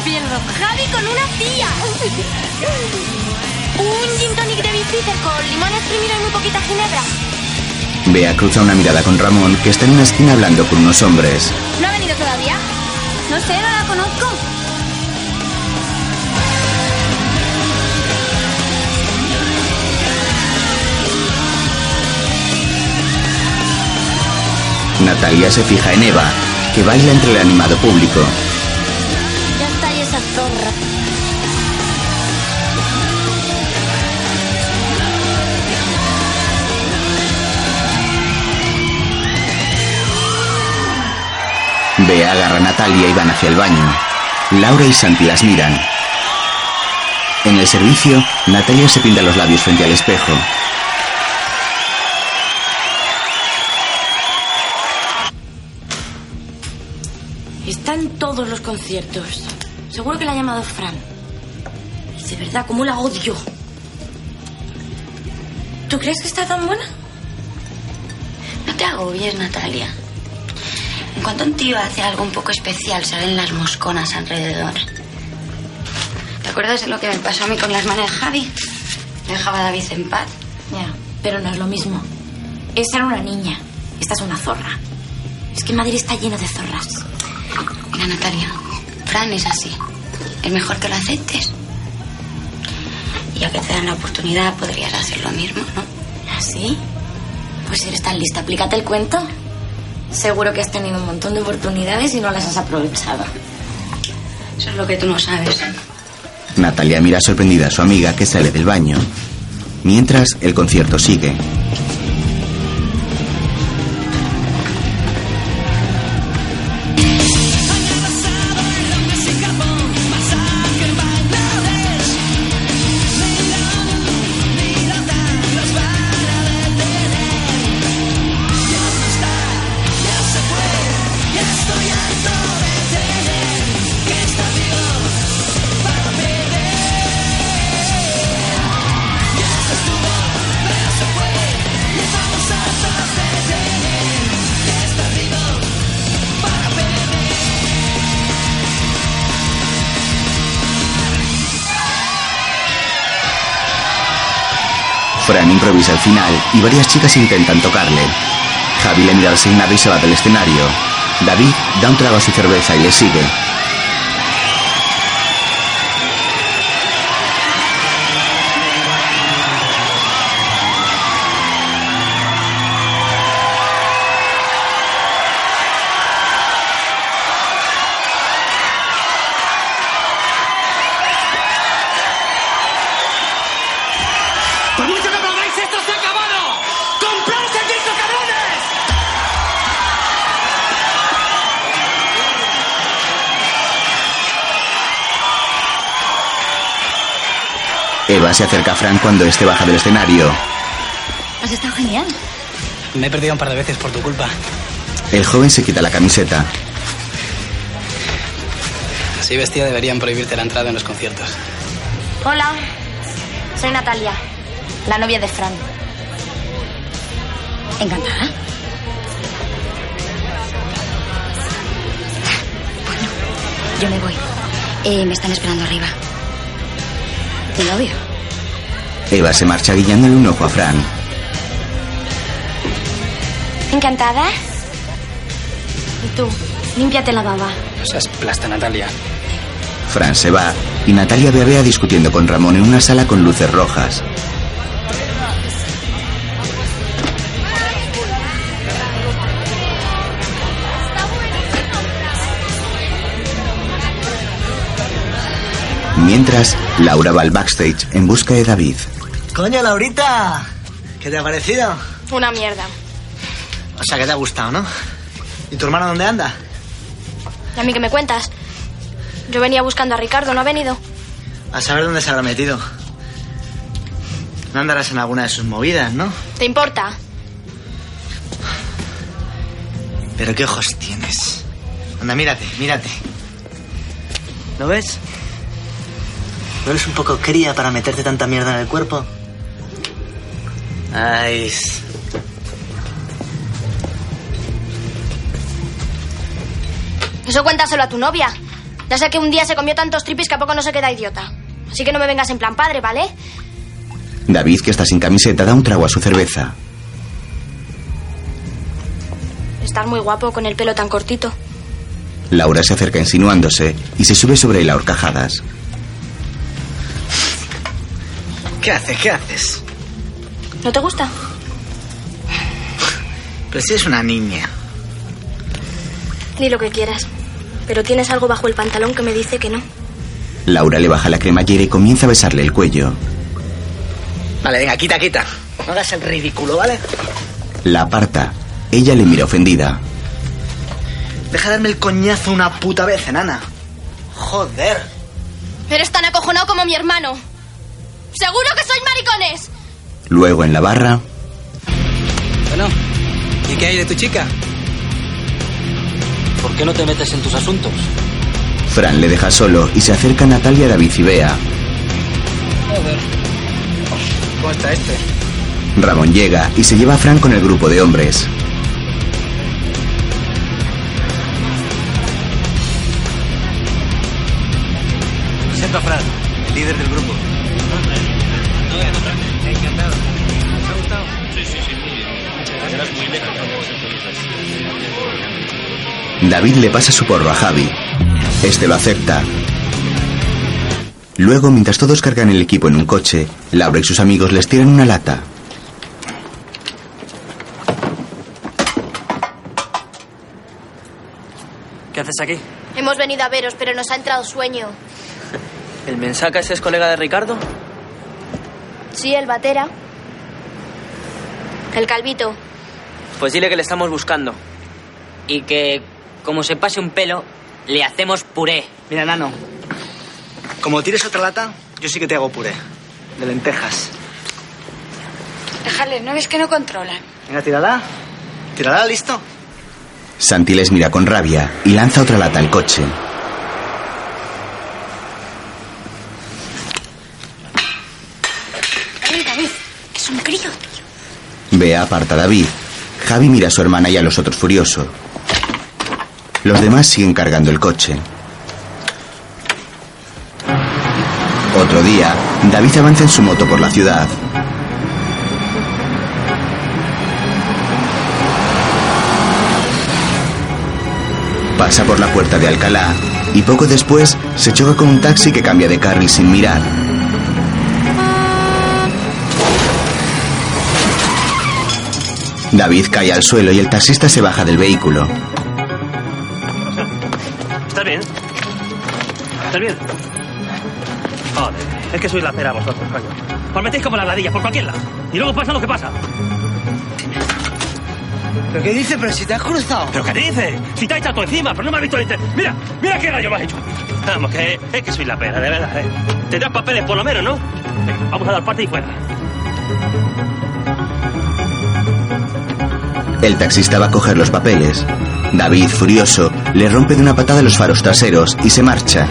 Pierdo. Javi con una tía. Un gin tonic de bificer con limón exprimido y muy poquita ginebra. Bea cruza una mirada con Ramón, que está en una esquina hablando con unos hombres. ¿No ha venido todavía? No sé, no la conozco. Natalia se fija en Eva, que baila entre el animado público. Agarra a Natalia y van hacia el baño. Laura y Santi las miran. En el servicio, Natalia se pinta los labios frente al espejo. Está en todos los conciertos. Seguro que la ha llamado Fran. De verdad, cómo la odio. ¿Tú crees que está tan buena? No te agobies, Natalia. En cuanto un tío hace algo un poco especial, salen las mosconas alrededor. ¿Te acuerdas de lo que me pasó a mí con las manos de Javi? Dejaba a David en paz. Ya, pero no es lo mismo. Esa era una niña. Esta es una zorra. Es que Madrid está lleno de zorras. Mira, Natalia, Fran es así. Es mejor que lo aceptes. Y ya que te dan la oportunidad, podrías hacer lo mismo, ¿no? ¿Así? Pues si eres tan lista, aplícate el cuento. Seguro que has tenido un montón de oportunidades y no las has aprovechado. Eso es lo que tú no sabes. Natalia mira sorprendida a su amiga que sale del baño. Mientras, el concierto sigue. Improvisa al final y varias chicas intentan tocarle. Javi le mira resignado y se va del escenario. David da un trago a su cerveza y le sigue. Eva se acerca a Fran cuando este baja del escenario. Has estado genial. Me he perdido un par de veces por tu culpa. El joven se quita la camiseta. Así vestida deberían prohibirte la entrada en los conciertos. Hola, soy Natalia, la novia de Fran. Encantada. Bueno, yo me voy. Eh, me están esperando arriba. ¿Tu novio? Eva se marcha guiñándole un ojo a Fran. ¿Encantada? Y tú, límpiate la baba. No seas plasta, Natalia. Fran se va y Natalia ve a Bea discutiendo con Ramón en una sala con luces rojas. Mientras, Laura va al backstage en busca de David. Coño, Laurita. ¿Qué te ha parecido? Una mierda. O sea, que te ha gustado, ¿no? ¿Y tu hermano dónde anda? ¿Y a mí qué me cuentas? Yo venía buscando a Ricardo, ¿no ha venido? A saber dónde se habrá metido. No andarás en alguna de sus movidas, ¿no? ¿Te importa? Pero qué ojos tienes. Anda, mírate, mírate. ¿Lo ves? ¿No eres un poco cría para meterte tanta mierda en el cuerpo? Ay. Eso cuéntaselo a tu novia. Ya sé que un día se comió tantos tripis que a poco no se queda idiota. Así que no me vengas en plan padre, ¿vale? David, que está sin camiseta, da un trago a su cerveza. Estás muy guapo con el pelo tan cortito. Laura se acerca insinuándose y se sube sobre él a horcajadas. ¿Qué haces? ¿Qué haces? ¿No te gusta? Pero si eres una niña. Di lo que quieras. Pero tienes algo bajo el pantalón que me dice que no. Laura le baja la cremallera y comienza a besarle el cuello. Vale, venga, quita, quita. No hagas el ridículo, ¿vale? La aparta. Ella le mira ofendida. Deja de darme el coñazo una puta vez, enana. Joder. Eres tan acojonado como mi hermano. ¡Seguro que sois maricones! Luego en la barra, Bueno, ¿y qué hay de tu chica? ¿Por qué no te metes en tus asuntos? Fran le deja solo y se acerca a Natalia, David y Bea. Joder. ¿Cómo está este? Ramón llega y se lleva a Fran con el grupo de hombres. Presento a Fran, el líder del grupo. David le pasa su porro a Javi. Este lo acepta. Luego, mientras todos cargan el equipo en un coche, Laura y sus amigos les tiran una lata. ¿Qué haces aquí? Hemos venido a veros, pero nos ha entrado sueño. ¿El mensaca ese es colega de Ricardo? Sí, el batera. El calvito. Pues dile que le estamos buscando. Y que, como se pase un pelo, le hacemos puré. Mira, nano. Como tires otra lata, yo sí que te hago puré. De lentejas. Déjale, ¿no ves que no controlan? Venga, tírala. Tírala, listo. Santi les mira con rabia y lanza otra lata al coche. David, es un crío. Bea aparta a David. Javi mira a su hermana y a los otros furioso. Los demás siguen cargando el coche. Otro día, David avanza en su moto por la ciudad. Pasa por la puerta de Alcalá y poco después se choca con un taxi que cambia de carril sin mirar. David cae al suelo y el taxista se baja del vehículo. ¿Estás bien? Joder, es que sois la pera vosotros, coño. Os metéis como las ladillas por cualquier lado. Y luego pasa lo que pasa. ¿Pero qué dice? ¿Pero si te has cruzado? ¿Pero qué dices? Si te has echado tú encima, pero no me has visto el inter... Mira, mira qué gallo me has hecho. Vamos, que es que sois la pera, de verdad, ¿eh? Tendrás papeles por lo menos, ¿no? Venga, vamos a dar parte y fuera. El taxista va a coger los papeles. David, furioso, le rompe de una patada los faros traseros y se marcha.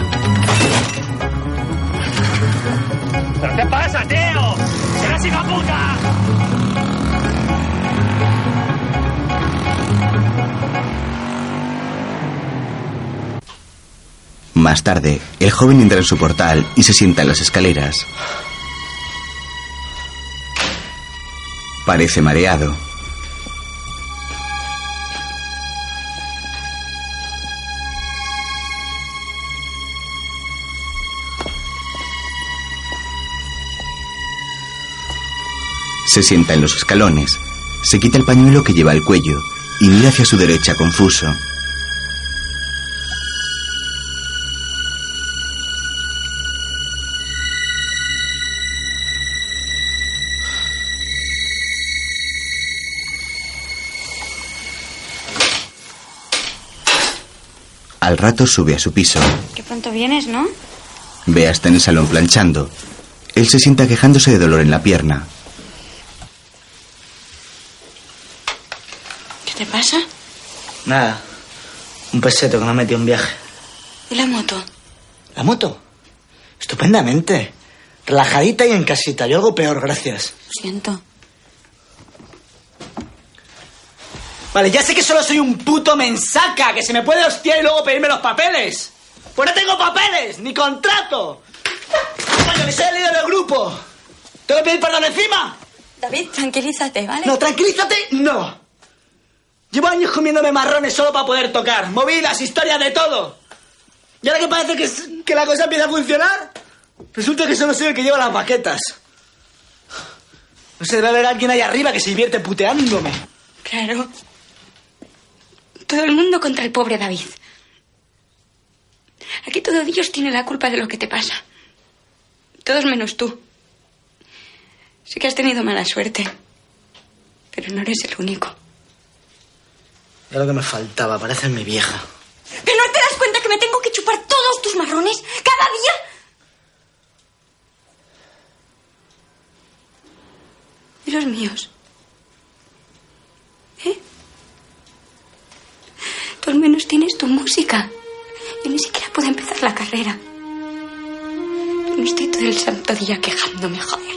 Más tarde, el joven entra en su portal y se sienta en las escaleras. Parece mareado. Se sienta en los escalones, se quita el pañuelo que lleva al cuello y mira hacia su derecha confuso. Al rato sube a su piso. Qué pronto vienes, ¿no? Bea está en el salón planchando. Él se sienta quejándose de dolor en la pierna. ¿Qué te pasa? Nada. Un peseto que me ha metido en viaje. ¿Y la moto? ¿La moto? Estupendamente. Relajadita y en casita. Yo algo peor, gracias. Lo siento. Vale, ya sé que solo soy un puto mensaca, que se me puede hostiar y luego pedirme los papeles. Pues no tengo papeles, ni contrato. Coño, que soy el líder del grupo. ¿Tengo que pedir perdón encima? David, tranquilízate, ¿vale? No, tranquilízate, no. Llevo años comiéndome marrones solo para poder tocar. Movidas, historias, de todo. Y ahora que parece que, que la cosa empieza a funcionar, resulta que solo soy el que lleva las baquetas. No sé, debe haber alguien ahí arriba que se divierte puteándome. Claro. Todo el mundo contra el pobre David. Aquí todo Dios tiene la culpa de lo que te pasa. Todos menos tú. Sí que has tenido mala suerte. Pero no eres el único. Ya lo que me faltaba, parece mi vieja. ¿Pero no te das cuenta que me tengo que chupar todos tus marrones cada día? ¿Y los míos? ¿Eh? Tú al menos tienes tu música. Yo ni siquiera puedo empezar la carrera. Yo no estoy todo el santo día quejándome, joder.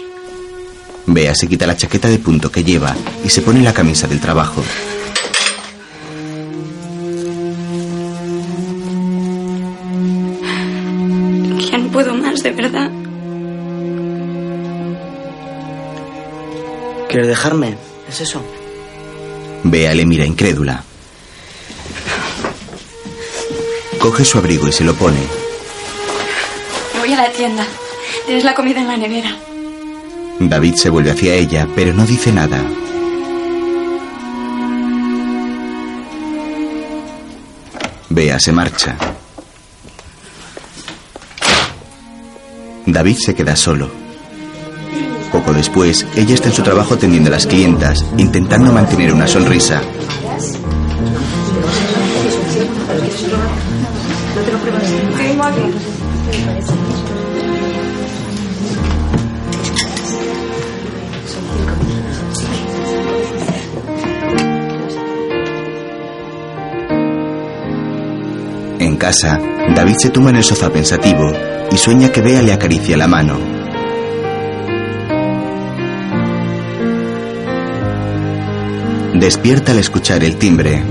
Bea se quita la chaqueta de punto que lleva y se pone la camisa del trabajo. Ya no puedo más, de verdad. ¿Quieres dejarme? ¿Es eso? Bea le mira incrédula. Coge su abrigo y se lo pone. Me voy a la tienda. Tienes la comida en la nevera. David se vuelve hacia ella, pero no dice nada. Bea se marcha. David se queda solo. Poco después, ella está en su trabajo atendiendo a las clientas, intentando mantener una sonrisa. En casa, David se tumba en el sofá pensativo y sueña que Bea le acaricia la mano. Despierta al escuchar el timbre.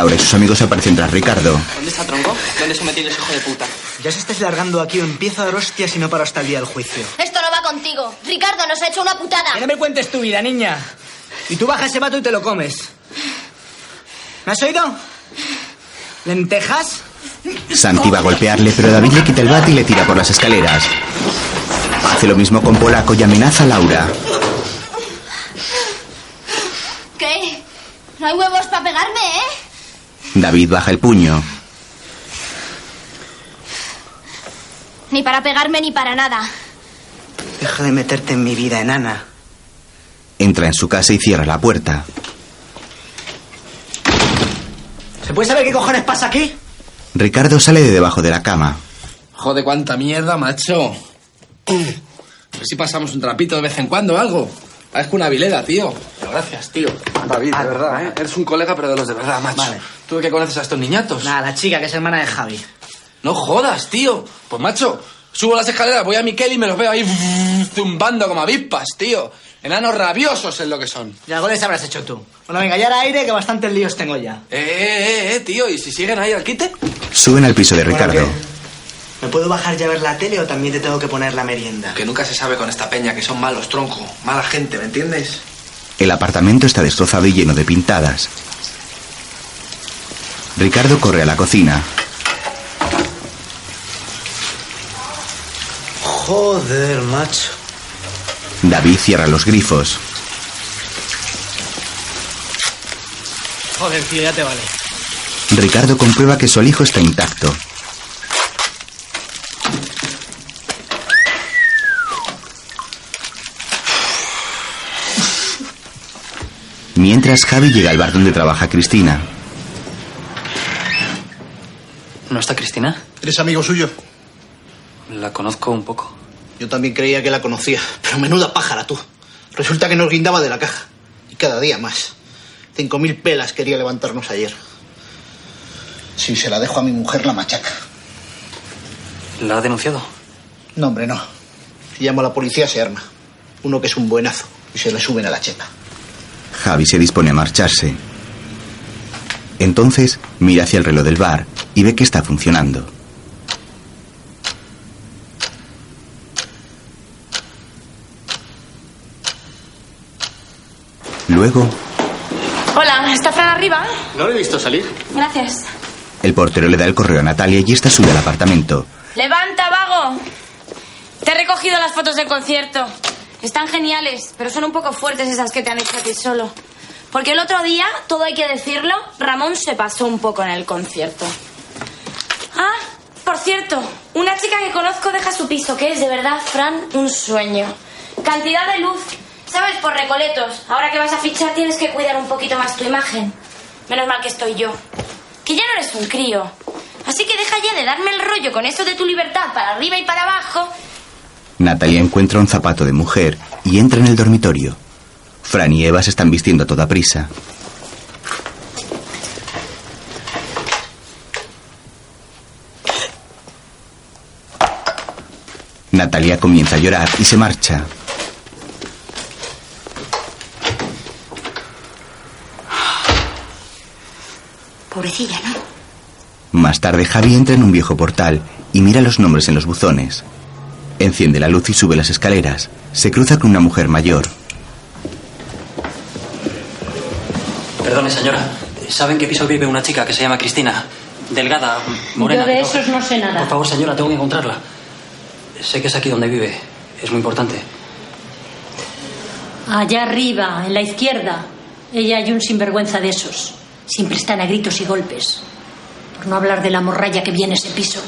Laura y sus amigos aparecen tras Ricardo. ¿Dónde está Tronco? ¿Dónde se metió ese hijo de puta? Ya se estáis largando aquí o empiezo a dar hostias y no paro hasta el día del juicio. Esto no va contigo. Ricardo nos ha hecho una putada. Que no me cuentes tu vida, niña. Y tú bajas ese vato y te lo comes. ¿Me has oído? ¿Lentejas? Santi va a golpearle, pero David le quita el bate y le tira por las escaleras. Hace lo mismo con Polaco y amenaza a Laura. ¿Qué? No hay huevos para pegarme, ¿eh? David baja el puño. Ni para pegarme ni para nada. Deja de meterte en mi vida, enana. Entra en su casa y cierra la puerta. ¿Se puede saber qué cojones pasa aquí? Ricardo sale de debajo de la cama. Joder, cuánta mierda, macho. A ver si pasamos un trapito de vez en cuando o algo. Es que una vileda, tío. Pero gracias, tío. David, de verdad, ¿eh? Eres un colega, pero de los de verdad, macho. Vale. ¿Tú de qué conoces a estos niñatos? Nada, la chica que es hermana de Javi. No jodas, tío. Pues, macho, Subo las escaleras, voy a Miquel y me los veo ahí zumbando como avispas, tío. Enanos rabiosos es lo que son. Y algo les habrás hecho tú. Bueno, venga, ya era aire que bastantes líos tengo ya. Eh, eh, eh, tío, ¿y si siguen ahí al quite? Suben al piso de Ricardo. ¿Me puedo bajar ya a ver la tele o también te tengo que poner la merienda? Que nunca se sabe con esta peña que son malos, tronco. Mala gente, ¿me entiendes? El apartamento está destrozado y lleno de pintadas. Ricardo corre a la cocina. Joder, macho. David cierra los grifos. Joder, tío, ya te vale. Ricardo comprueba que su alijo está intacto. Mientras Javi llega al bar donde trabaja Cristina. ¿No está Cristina? ¿Eres amigo suyo? La conozco un poco. Yo también creía que la conocía, pero menuda pájara tú. Resulta que nos guindaba de la caja. Y cada día más. Cinco mil pelas quería levantarnos ayer. Si se la dejo a mi mujer, la machaca. ¿La ha denunciado? No, hombre, no. Si llamo a la policía, se arma. Uno que es un buenazo y se le suben a la chepa. Javi se dispone a marcharse. Entonces mira hacia el reloj del bar y ve que está funcionando. Luego, Hola, ¿está Fran arriba? No lo he visto salir. Gracias. el portero le da el correo a Natalia y esta sube al apartamento. ¡Levanta, vago! Te he recogido las fotos del concierto. Están geniales, pero son un poco fuertes esas que te han hecho a ti solo. Porque el otro día, todo hay que decirlo, Ramón se pasó un poco en el concierto. Ah, por cierto, una chica que conozco deja su piso, que es de verdad, Fran, un sueño. Cantidad de luz, ¿sabes? Por recoletos. Ahora que vas a fichar tienes que cuidar un poquito más tu imagen. Menos mal que estoy yo. Que ya no eres un crío. Así que deja ya de darme el rollo con eso de tu libertad para arriba y para abajo. Natalia encuentra un zapato de mujer y entra en el dormitorio. Fran y Eva se están vistiendo a toda prisa. Natalia comienza a llorar y se marcha. Pobrecilla, ¿no? Más tarde Javi entra en un viejo portal y mira los nombres en los buzones. Enciende la luz y sube las escaleras. Se cruza con una mujer mayor. Perdone, señora. ¿Saben qué piso vive una chica que se llama Cristina? Delgada, morena. Yo de esos no sé nada. Por favor, señora, tengo que encontrarla. Sé que es aquí donde vive. Es muy importante. Allá arriba, en la izquierda, ella hay un sinvergüenza de esos. Siempre están a gritos y golpes. Por no hablar de la morralla que viene ese piso.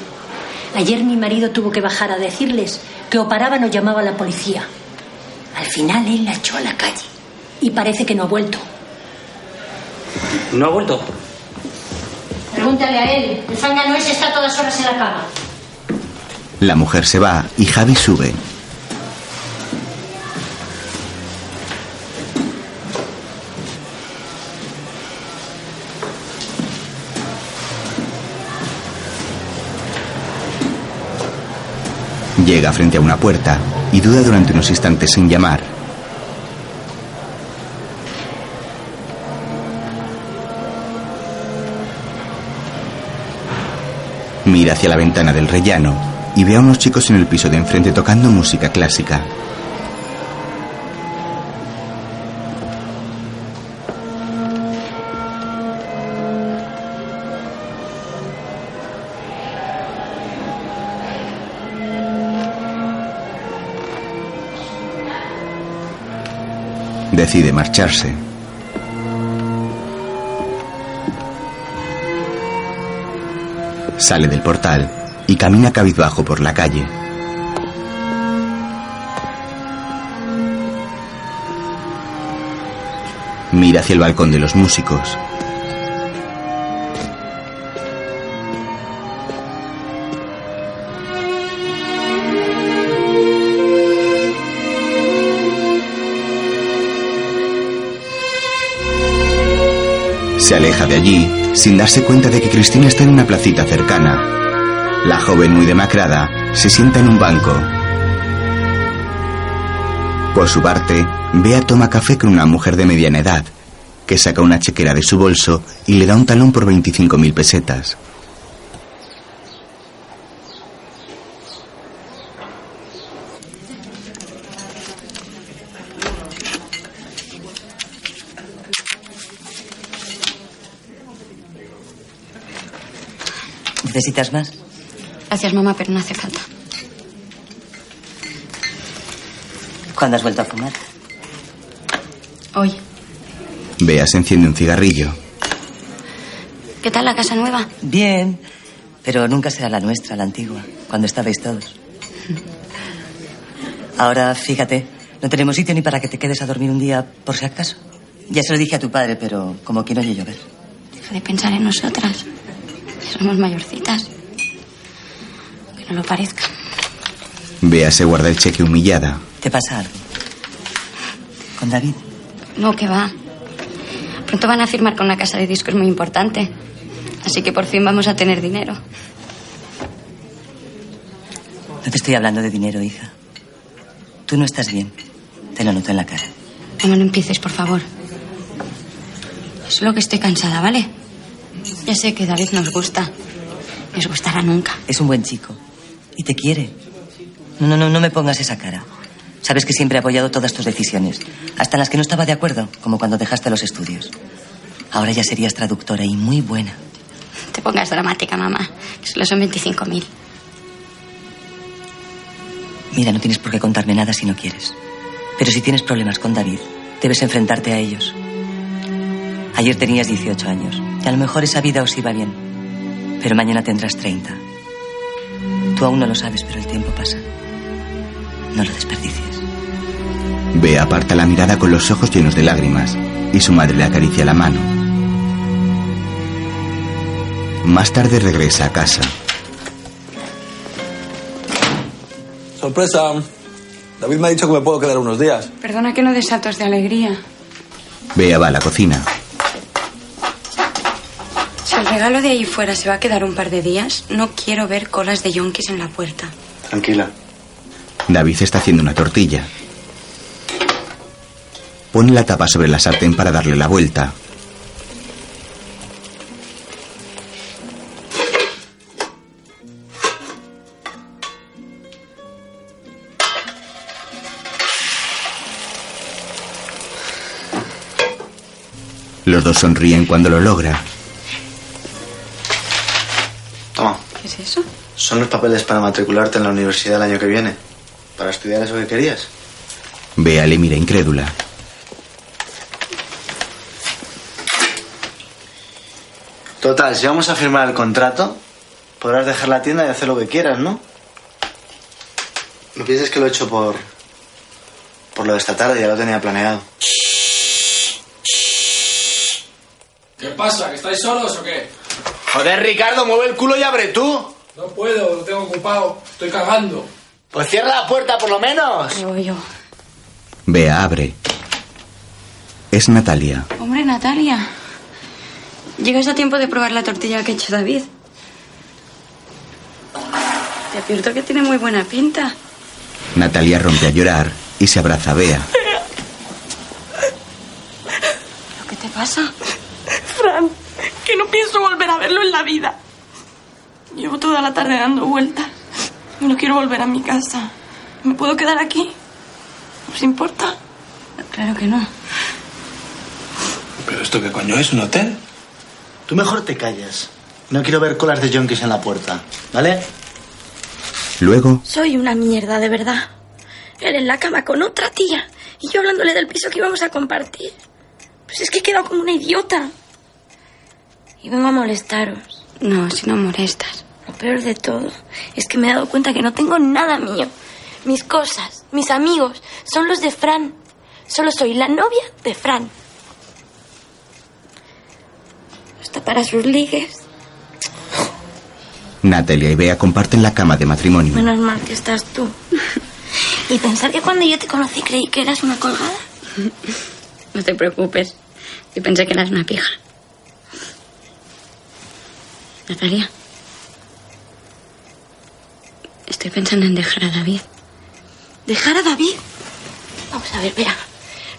Ayer mi marido tuvo que bajar a decirles que o paraban o llamaba a la policía. Al final él la echó a la calle. Y parece que no ha vuelto. ¿No ha vuelto? Pregúntale a él. El zángano ese está todas horas en la cama. La mujer se va y Javi sube. Llega frente a una puerta y duda durante unos instantes sin llamar. Mira hacia la ventana del rellano y ve a unos chicos en el piso de enfrente tocando música clásica. Decide marcharse. Sale del portal y camina cabizbajo por la calle. Mira hacia el balcón de los músicos. Se aleja de allí sin darse cuenta de que Cristina está en una placita cercana. La joven muy demacrada Se sienta en un banco. Por su parte, Bea toma café con una mujer de mediana edad, que saca una chequera de su bolso y le da un talón por 25.000 pesetas. ¿Necesitas más? Gracias, mamá, pero no hace falta. ¿Cuándo has vuelto a fumar? Hoy. Bea se enciende un cigarrillo. ¿Qué tal la casa nueva? Bien, pero nunca será la nuestra, la antigua, cuando estabais todos. Ahora, fíjate, no tenemos sitio ni para que te quedes a dormir un día por si acaso. Ya se lo dije a tu padre, pero como que no oye llover. Deja de pensar en nosotras. Somos mayorcitas. Que no lo parezca. Bea se guarda el cheque humillada. ¿Te pasa algo? ¿Con David? No, que va. Pronto van a firmar con una casa de discos muy importante. Así que por fin vamos a tener dinero. No te estoy hablando de dinero, hija. Tú no estás bien. Te lo noto en la cara. Mamá, no empieces, por favor. Solo que estoy cansada, ¿vale? Ya sé que David nos gusta. Nos gustará nunca. Es un buen chico. Y te quiere. No, no, no, no me pongas esa cara. Sabes que siempre he apoyado todas tus decisiones. Hasta en las que no estaba de acuerdo, como cuando dejaste los estudios. Ahora ya serías traductora y muy buena. Te pongas dramática, mamá. Solo son 25.000. Mira, no tienes por qué contarme nada si no quieres. Pero si tienes problemas con David, debes enfrentarte a ellos. Ayer tenías 18 años. Y a lo mejor esa vida os iba bien. Pero mañana tendrás 30. Tú aún no lo sabes, pero el tiempo pasa. No lo desperdicies. Bea aparta la mirada con los ojos llenos de lágrimas y su madre le acaricia la mano. Más tarde regresa a casa. Sorpresa. David me ha dicho que me puedo quedar unos días. Perdona que no des saltos de alegría. Bea va a la cocina. El regalo de ahí fuera se va a quedar un par de días, no quiero ver colas de yonkis en la puerta. Tranquila. David está haciendo una tortilla. Pone la tapa sobre la sartén para darle la vuelta. Los dos sonríen cuando lo logra. Es eso? son los papeles para matricularte en la universidad el año que viene. Para estudiar eso que querías. Bea le mira incrédula. Total, si vamos a firmar el contrato, podrás dejar la tienda y hacer lo que quieras, ¿no? No pienses que lo he hecho por. por lo de esta tarde, ya lo tenía planeado. ¿Qué pasa? ¿Que estáis solos o qué? Joder, Ricardo, mueve el culo y abre tú. No puedo, lo tengo ocupado. Estoy cagando. Pues cierra la puerta por lo menos. Digo yo. Bea abre. Es Natalia. Hombre, Natalia. Llegas a tiempo de probar la tortilla que ha hecho David. Te advierto que tiene muy buena pinta. Natalia rompe a llorar y se abraza a Bea. ¿Pero qué te pasa? Fran, que no pienso volver a verlo en la vida. Llevo toda la tarde dando vueltas. Y no quiero volver a mi casa. ¿Me puedo quedar aquí? ¿Os importa? Claro que no. ¿Pero esto qué coño es? ¿Un hotel? Tú mejor te callas. No quiero ver colas de yonkis en la puerta, ¿vale? Luego, Soy una mierda, de verdad. Él en la cama con otra tía y yo hablándole del piso que íbamos a compartir. Pues es que he quedado como una idiota. Y vengo a molestaros. No, si no molestas. Lo peor de todo es que me he dado cuenta que no tengo nada mío. Mis cosas, mis amigos, son los de Fran. Solo soy la novia de Fran. Está para sus ligues. Natalia y Bea comparten la cama de matrimonio. Menos mal que estás tú. Y pensar que cuando yo te conocí creí que eras una colgada. No te preocupes. Yo pensé que eras una pija. Natalia. Estoy pensando en dejar a David. ¿Dejar a David? Vamos a ver, vea.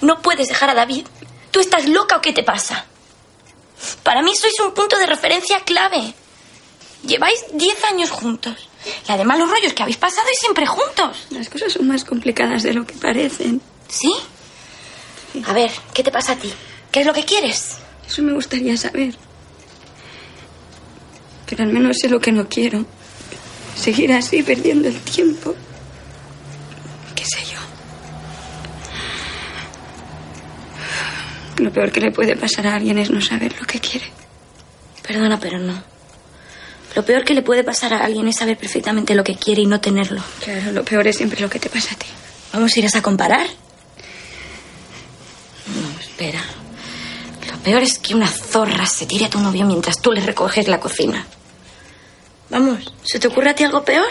No puedes dejar a David. ¿Tú estás loca o qué te pasa? Para mí sois un punto de referencia clave. Lleváis 10 años juntos. Y además los rollos que habéis pasado y siempre juntos. Las cosas son más complicadas de lo que parecen. ¿Sí? A ver, ¿qué te pasa a ti? ¿Qué es lo que quieres? Eso me gustaría saber. Pero al menos sé lo que no quiero. Seguir así, perdiendo el tiempo. ¿Qué sé yo? Lo peor que le puede pasar a alguien es no saber lo que quiere. Perdona, pero no. Lo peor que le puede pasar a alguien es saber perfectamente lo que quiere y no tenerlo. Claro, lo peor es siempre lo que te pasa a ti. ¿Vamos a ir a comparar? No, espera. Lo peor es que una zorra se tire a tu novio mientras tú le recoges la cocina. Vamos, ¿se te ocurre a ti algo peor?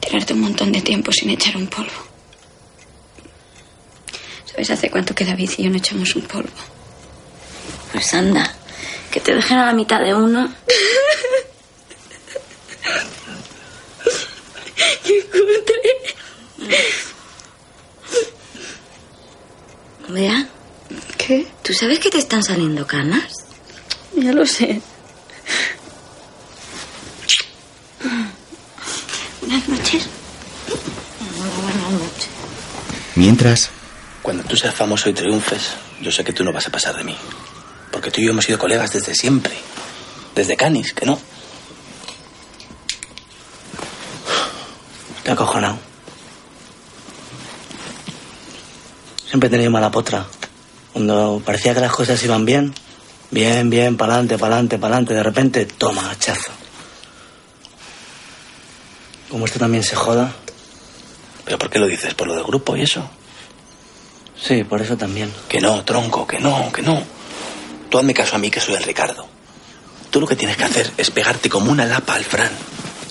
Tenerte un montón de tiempo sin echar un polvo. ¿Sabes hace cuánto que David y yo no echamos un polvo? Pues anda, que te dejen a la mitad de uno. ¡Qué cutre! Vea. ¿Qué? ¿Tú sabes que te están saliendo canas? Ya lo sé. Buenas noches. Buenas noches. Mientras, Cuando tú seas famoso y triunfes, yo sé que tú no vas a pasar de mí. Porque tú y yo hemos sido colegas desde siempre. Desde Canis, que no. Estoy acojonado. Siempre he tenido mala potra. Cuando parecía que las cosas iban bien, bien, bien, pa'lante, pa'lante, pa'lante, de repente, toma, hachazo. Como esto también se joda. ¿Pero por qué lo dices? ¿Por lo del grupo y eso? Sí, por eso también. Que no, tronco, que no, que no. Tú hazme caso a mí, que soy el Ricardo. Tú lo que tienes que hacer es pegarte como una lapa al Fran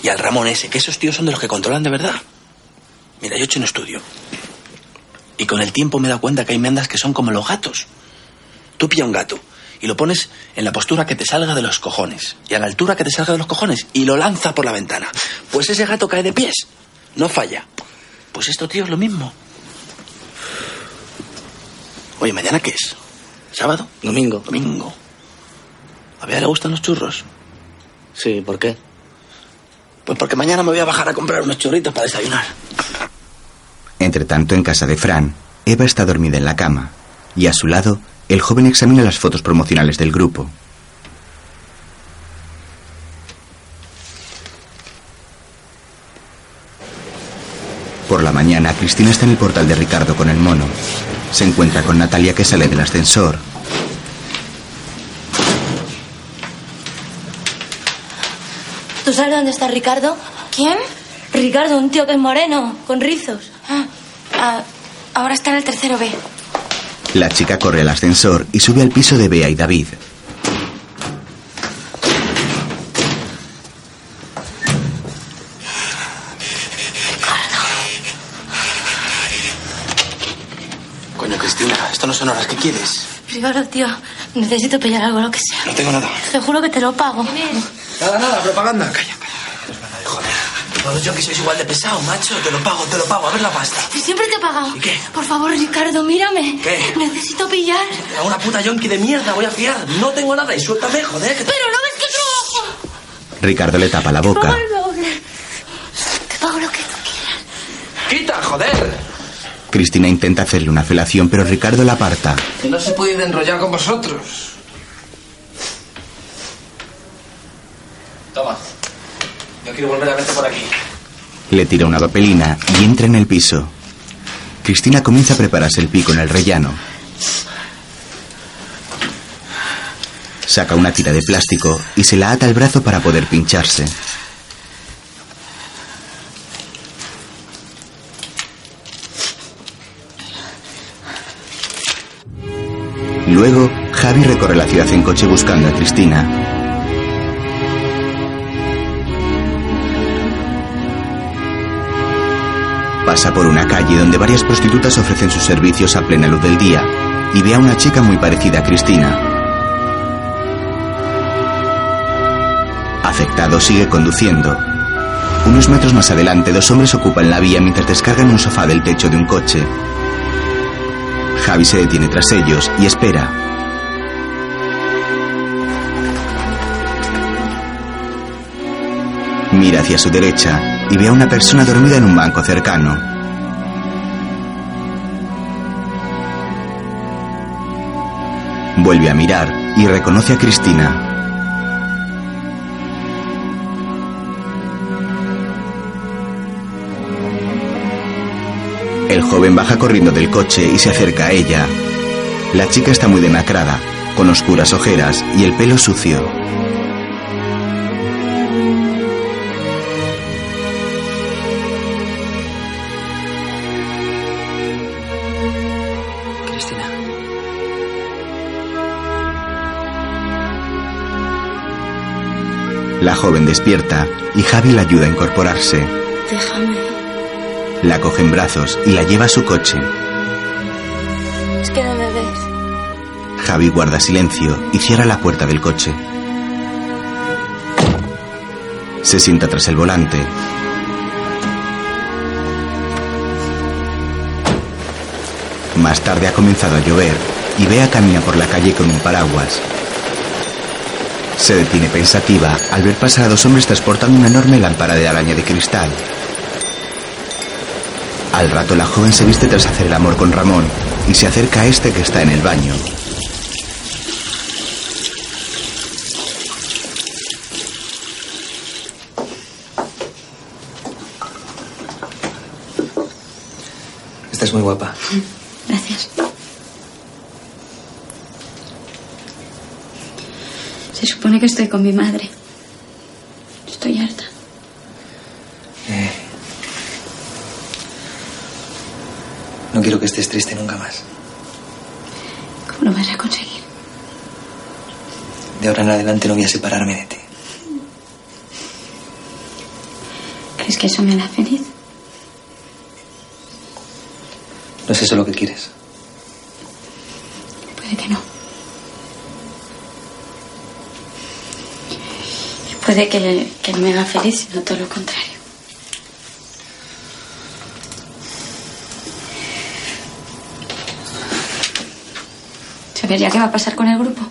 y al Ramón ese, que esos tíos son de los que controlan de verdad. Mira, yo he hecho un estudio. Y con el tiempo me he dado cuenta que hay mendas que son como los gatos. Tú pilla un gato y lo pones en la postura que te salga de los cojones y a la altura que te salga de los cojones y lo lanza por la ventana. Pues ese gato cae de pies. No falla. Pues esto, tío, es lo mismo. Oye, ¿mañana qué es? ¿Sábado? Domingo. Domingo. ¿A Bea le gustan los churros? Sí, ¿por qué? Pues porque mañana me voy a bajar a comprar unos churritos para desayunar. entre tanto, en casa de Fran, Eva está dormida en la cama y a su lado, el joven examina las fotos promocionales del grupo. Por la mañana, Cristina está en el portal de Ricardo con el mono. Se encuentra con Natalia que sale del ascensor. ¿Tú sabes dónde está Ricardo? ¿Quién? Ricardo, un tío que es moreno, con rizos. Ah, ahora está en el tercero B. La chica corre al ascensor y sube al piso de Bea y David. No son horas. ¿Qué quieres? Ricardo, tío, necesito pillar algo, lo que sea. No tengo nada. Te juro que te lo pago. Nada, nada, propaganda. Calla, calla. Joder. Todos yo que sois igual de pesado, macho. Te lo pago, te lo pago. A ver la pasta. Y siempre te he pagado. ¿Y qué? Por favor, Ricardo, mírame. ¿Qué? Necesito pillar. A una puta yonki de mierda voy a fiar. No tengo nada y suéltame, joder. que te- Pero no ves que trabajo. Ricardo le tapa la boca. Te pago lo que tú quieras. ¡Quita, joder! Cristina intenta hacerle una felación, pero Ricardo la aparta. Que no se puede enrollar con vosotros. Toma. Yo quiero volver a verte por aquí. Le tira una papelina y entra en el piso. Cristina comienza a prepararse el pico en el rellano. Saca una tira de plástico y se la ata al brazo para poder pincharse. Recorre la ciudad en coche buscando a Cristina. Pasa por una calle donde varias prostitutas ofrecen sus servicios a plena luz del día y ve a una chica muy parecida a Cristina. Afectado sigue conduciendo. Unos metros más adelante, dos hombres ocupan la vía mientras descargan un sofá del techo de un coche. Javi se detiene tras ellos y espera. Mira hacia su derecha y ve a una persona dormida en un banco cercano. Vuelve a mirar y reconoce a Cristina. El joven baja corriendo del coche y se acerca a ella. La chica está muy demacrada, con oscuras ojeras y el pelo sucio. La joven despierta y Javi la ayuda a incorporarse. Déjame. La coge en brazos y la lleva a su coche. Es que no me ves. Javi guarda silencio y cierra la puerta del coche. Se sienta tras el volante. Más tarde ha comenzado a llover y Bea camina por la calle con un paraguas. Se detiene pensativa al ver pasar a dos hombres transportando una enorme lámpara de araña de cristal. Al rato la joven se viste tras hacer el amor con Ramón y se acerca a este que está en el baño. Estás muy guapa. Gracias. Se supone que estoy con mi madre. Estoy harta. Eh, no quiero que estés triste nunca más. ¿Cómo lo vas a conseguir? De ahora en adelante no voy a separarme de ti. ¿Crees que eso me hará feliz? No es eso lo que quieres. Puede que no. Y puede que, que no me haga feliz, sino todo lo contrario. ¿Saber ya qué va a pasar con el grupo?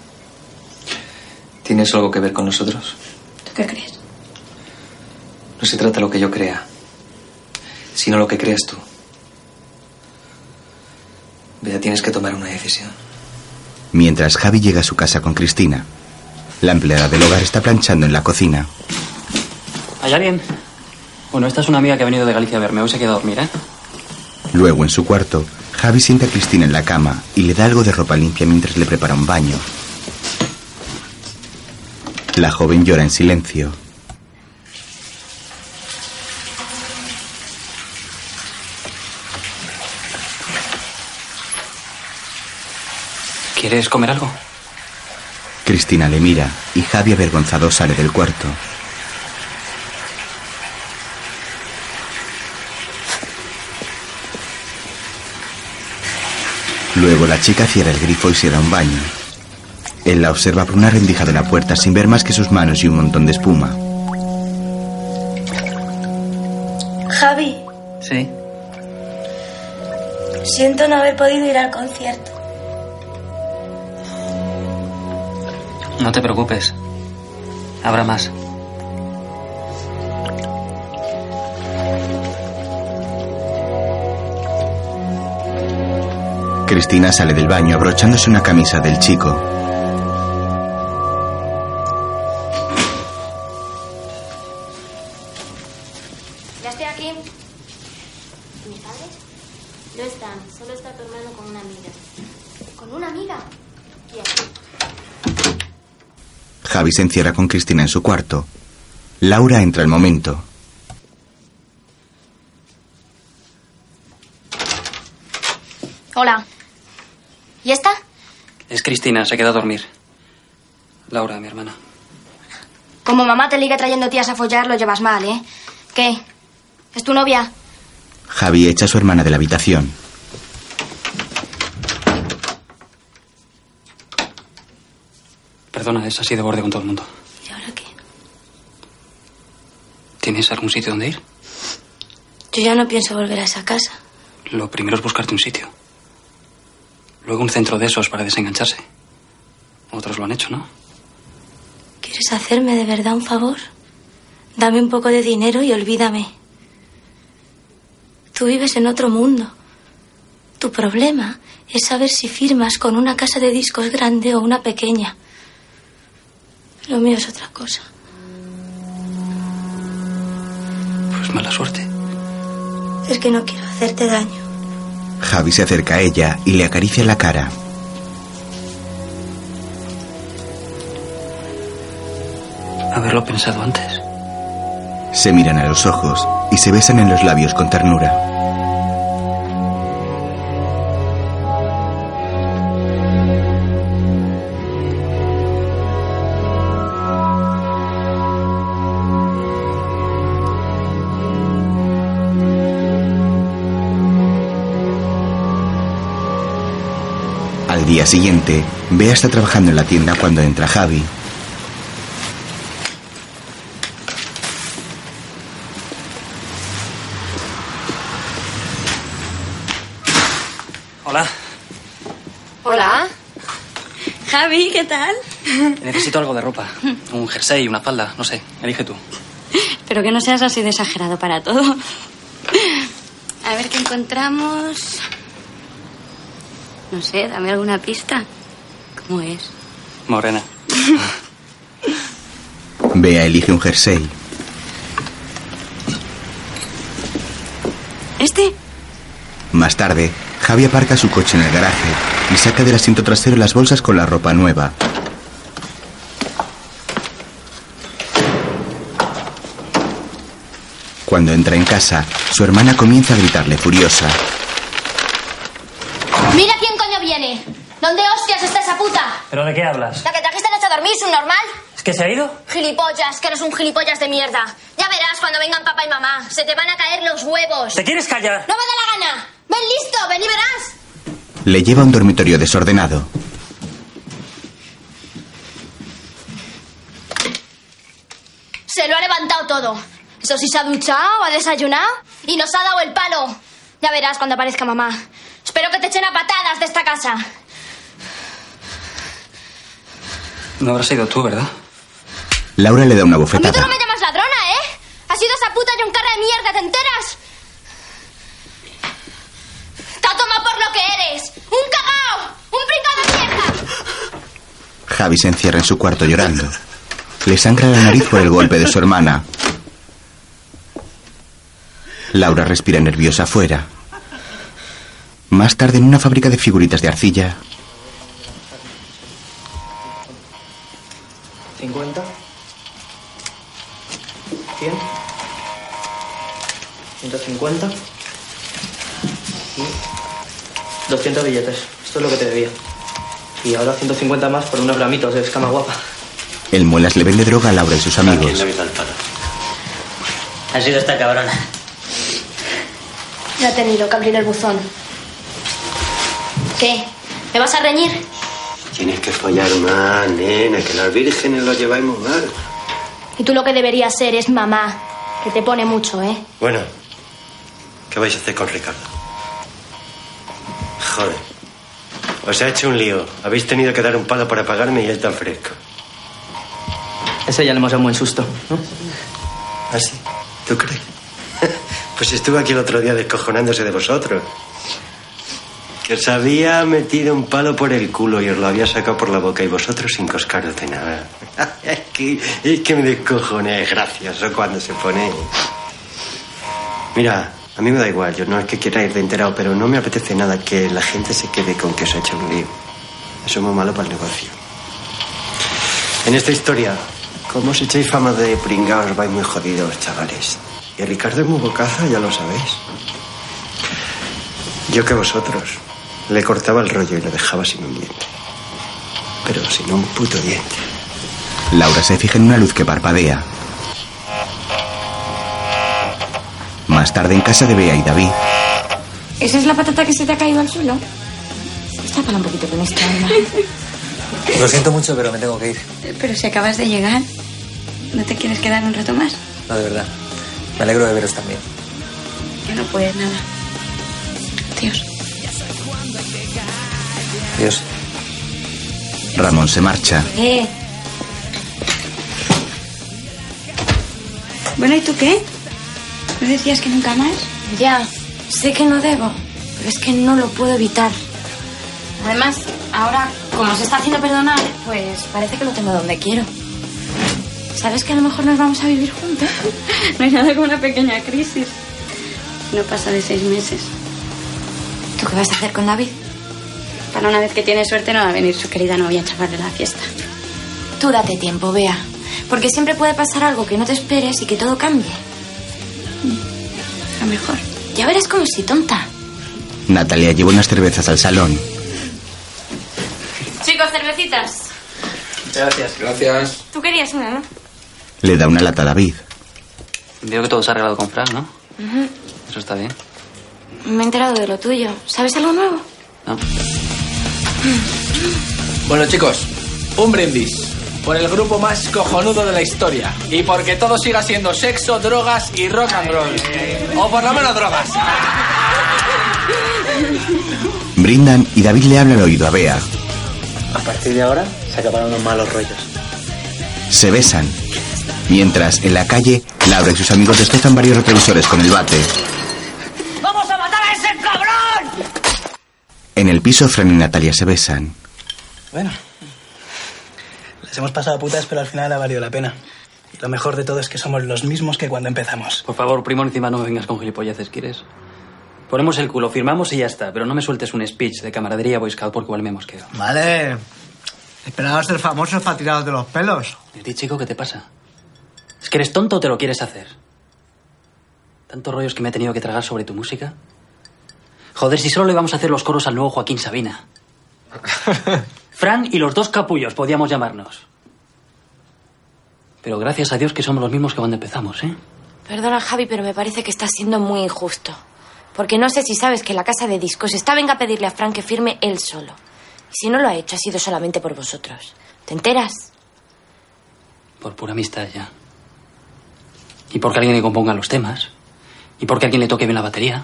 ¿Tienes algo que ver con nosotros? ¿Tú qué crees? No se trata de lo que yo crea, sino lo que creas tú. Bea, tienes que tomar una decisión. Mientras Javi llega a su casa con Cristina, la empleada del hogar está planchando en la cocina. ¿Hay alguien? Bueno, esta es una amiga que ha venido de Galicia a verme. Hoy se queda a dormir, ¿eh? Luego, en su cuarto, Javi siente a Cristina en la cama y le da algo de ropa limpia mientras le prepara un baño. La joven llora en silencio. ¿Quieres comer algo? Cristina le mira y Javi avergonzado sale del cuarto. Luego la chica cierra el grifo y se da un baño. Él la observa por una rendija de la puerta sin ver más que sus manos y un montón de espuma. Javi, Sí. siento no haber podido ir al concierto. No te preocupes. Habrá más. Cristina sale del baño abrochándose una camisa del chico. Javi se encierra con Cristina en su cuarto. Laura entra al momento. Hola. ¿Y esta? Es Cristina, se queda a dormir. Laura, mi hermana. Como mamá te liga trayendo tías a follar, lo llevas mal, ¿eh? ¿Qué? ¿Es tu novia? Javi echa a su hermana de la habitación. Perdona, es así de borde con todo el mundo. ¿Y ahora qué? ¿Tienes algún sitio donde ir? Yo ya no pienso volver a esa casa. Lo primero es buscarte un sitio. Luego un centro de esos para desengancharse. Otros lo han hecho, ¿no? ¿Quieres hacerme de verdad un favor? Dame un poco de dinero y olvídame. Tú vives en otro mundo. Tu problema es saber si firmas con una casa de discos grande o una pequeña. Lo mío es otra cosa. Pues mala suerte. Es que no quiero hacerte daño. Javi se acerca a ella y le acaricia la cara. Haberlo pensado antes. Se miran a los ojos y se besan en los labios con ternura. Día siguiente, Bea está trabajando en la tienda cuando entra Javi. Hola. Hola. Javi, ¿qué tal? Necesito algo de ropa. Un jersey, una falda, no sé. Elige tú. Pero que no seas así de exagerado para todo. A ver qué encontramos. No sé, dame alguna pista. ¿Cómo es? Morena. Bea elige un jersey. ¿Este? Más tarde, Javi aparca su coche en el garaje y saca del asiento trasero las bolsas con la ropa nueva. Cuando entra en casa, su hermana comienza a gritarle furiosa. Mira quién coño viene. ¿Dónde hostias está esa puta? ¿Pero de qué hablas? La que trajiste anoche a dormir, ¿es un normal? ¿Es que se ha ido? Gilipollas, que eres un gilipollas de mierda. Ya verás cuando vengan papá y mamá. Se te van a caer los huevos. ¿Te quieres callar? No me da la gana. Ven listo, ven y verás. Le lleva a un dormitorio desordenado. Se lo ha levantado todo. Eso sí se ha duchado, ha desayunado y nos ha dado el palo. Ya verás cuando aparezca mamá. Espero que te echen a patadas de esta casa. No habrás ido tú, ¿verdad? Laura le da una A mí tú bofetada. no me llamas ladrona, ¿eh? Has sido esa puta y un cara de mierda, ¿te enteras? Te ha tomado por lo que eres. ¡Un cagao! ¡Un pringao de mierda! Javi se encierra en su cuarto llorando. Le sangra la nariz por el golpe de su hermana. Laura respira nerviosa afuera. Más tarde, en una fábrica de figuritas de arcilla, 50 más por unos gramitos de escama guapa. El Muelas le vende droga a Laura y sus amigos. Ha sido esta cabrona. No ha tenido que abrir el buzón. ¿Qué? ¿Me vas a reñir? Tienes que follar más, nena, que las vírgenes lo lleváis mal. Y tú lo que deberías ser es mamá, que te pone mucho, ¿eh? Bueno, ¿qué vais a hacer con Ricardo? Joder. Os ha hecho un lío. Habéis tenido que dar un palo para pagarme y él tan fresco. Ese ya le hemos dado un buen susto, ¿no? ¿Ah, sí? ¿Tú crees? pues estuve aquí el otro día descojonándose de vosotros. Que os había metido un palo por el culo y os lo había sacado por la boca y vosotros sin coscaros de nada. es, que, es que me descojoné, es gracioso cuando se pone. Mira, a mí me da igual, yo no es que quiera ir de enterado, pero no me apetece nada que la gente se quede con que os ha hecho un lío. Eso es muy malo para el negocio. En esta historia, como os echáis fama de pringaos, vais muy jodidos, chavales. Y Ricardo es muy bocaza, ya lo sabéis. Yo que vosotros. Le cortaba el rollo y lo dejaba sin un diente. Pero sin un puto diente. Laura se fija en una luz que parpadea. Más tarde en casa de Bea y David, ¿Esa es la patata que se te ha caído al suelo? Tápala un poquito con esta, Alma. Lo siento mucho, pero me tengo que ir. Pero si acabas de llegar, ¿no te quieres quedar un rato más? No, de verdad. Me alegro de veros también. Ya no puedes nada. Dios. Adiós. Ramón se marcha. Eh. Bueno, ¿y tú qué? ¿No decías que nunca más? Ya, sé que no debo, pero es que no lo puedo evitar. Además, ahora, como se está haciendo perdonar, pues parece que lo tengo donde quiero. ¿Sabes que a lo mejor nos vamos a vivir juntos? No hay nada como una pequeña crisis. No pasa de seis meses. ¿Tú qué vas a hacer con David? Para una vez que tiene suerte no va a venir su querida novia a chavarle la fiesta. Tú date tiempo, Bea. Porque siempre puede pasar algo que no te esperes y que todo cambie. Mejor. Ya verás cómo si tonta. Natalia lleva unas cervezas al salón. Chicos, cervecitas. Gracias. Gracias. Tú querías una, ¿no? Le da una lata a David. Veo que todo se ha arreglado con Fran, ¿no? Eso está bien. Me he enterado de lo tuyo. ¿Sabes algo nuevo? ¿No? Bueno, chicos, un brindis. Por el grupo más cojonudo de la historia. Y porque todo siga siendo sexo, drogas y rock and roll. O por lo menos drogas. Brindan y David le habla al oído a Bea. A partir de ahora se acabaron los malos rollos. Se besan. Mientras, en la calle, Laura y sus amigos destrozan varios retrovisores con el bate. ¡Vamos a matar a ese cabrón! En el piso, Fran y Natalia se besan. Bueno, hemos pasado putas, pero al final ha valido la pena. Y lo mejor de todo es que somos los mismos que cuando empezamos. Por favor, primo, encima no me vengas con gilipolleces, ¿quieres? Ponemos el culo, firmamos y ya está. Pero no me sueltes un speech de camaradería Boy Scout porque igual me mosqueo. Vale. Esperaba ser famosos para tirados de los pelos. ¿Y a ti, chico, qué te pasa? ¿Es que eres tonto o te lo quieres hacer? ¿Tantos rollos que me he tenido que tragar sobre tu música? Joder, si solo le vamos a hacer los coros al nuevo Joaquín Sabina. Fran y los dos capullos podíamos llamarnos. Pero gracias a Dios que somos los mismos que cuando empezamos, ¿eh? Perdona, Javi, pero me parece que estás siendo muy injusto. Porque no sé si sabes que la casa de discos está venga a pedirle a Frank que firme él solo. Y si no lo ha hecho, ha sido solamente por vosotros. ¿Te enteras? Por pura amistad ya. Y porque alguien le componga los temas. Y porque alguien le toque bien la batería.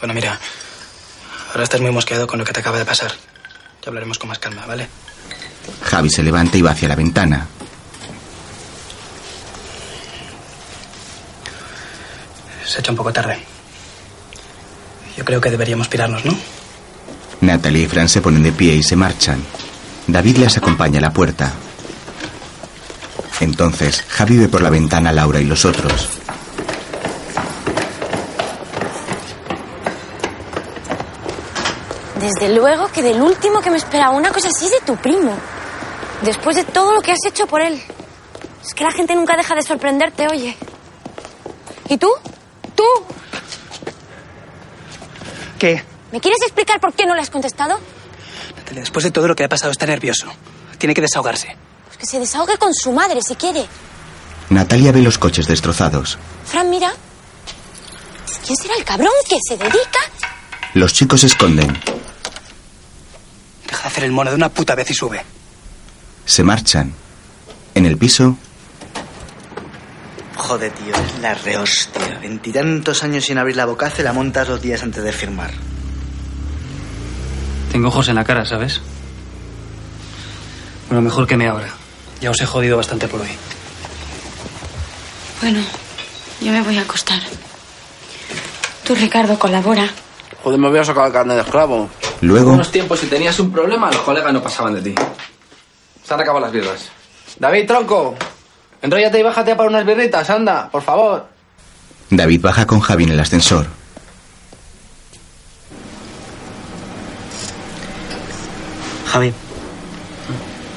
Bueno, mira, ahora estás muy mosqueado con lo que te acaba de pasar. Hablaremos con más calma, ¿vale? Javi se levanta y va hacia la ventana. Se ha hecho un poco tarde. Yo creo que deberíamos pirarnos, ¿no? Natalia y Fran se ponen de pie y se marchan. David les acompaña a la puerta. Entonces, Javi ve por la ventana a Laura y los otros. Desde luego que del último que me esperaba una cosa así es de tu primo. Después de todo lo que has hecho por él. Es que la gente nunca deja de sorprenderte, oye. ¿Y tú? ¿Tú? ¿Qué? ¿Me quieres explicar por qué no le has contestado? Natalia, después de todo lo que le ha pasado está nervioso. Tiene que desahogarse. Pues que se desahogue con su madre si quiere. Natalia ve los coches destrozados. Fran, mira. ¿Quién será el cabrón que se dedica? Los chicos se esconden. Deja de hacer el mono de una puta vez y sube. Se marchan. En el piso, Joder, tío, es la rehostia. Veintitantos años sin abrir la boca, se la montas dos días antes de firmar. Tengo ojos en la cara, ¿sabes? Bueno, mejor que me ahora. Ya os he jodido bastante por hoy. Bueno, yo me voy a acostar. Tú, Ricardo, colabora. Joder, me voy a sacar el carnet de esclavo. Luego- En unos tiempos, si tenías un problema, los colegas no pasaban de ti. Se han acabado las birras. David, tronco. Enróllate y bájate a por unas birritas, anda, por favor. David baja con Javi en el ascensor. Javi,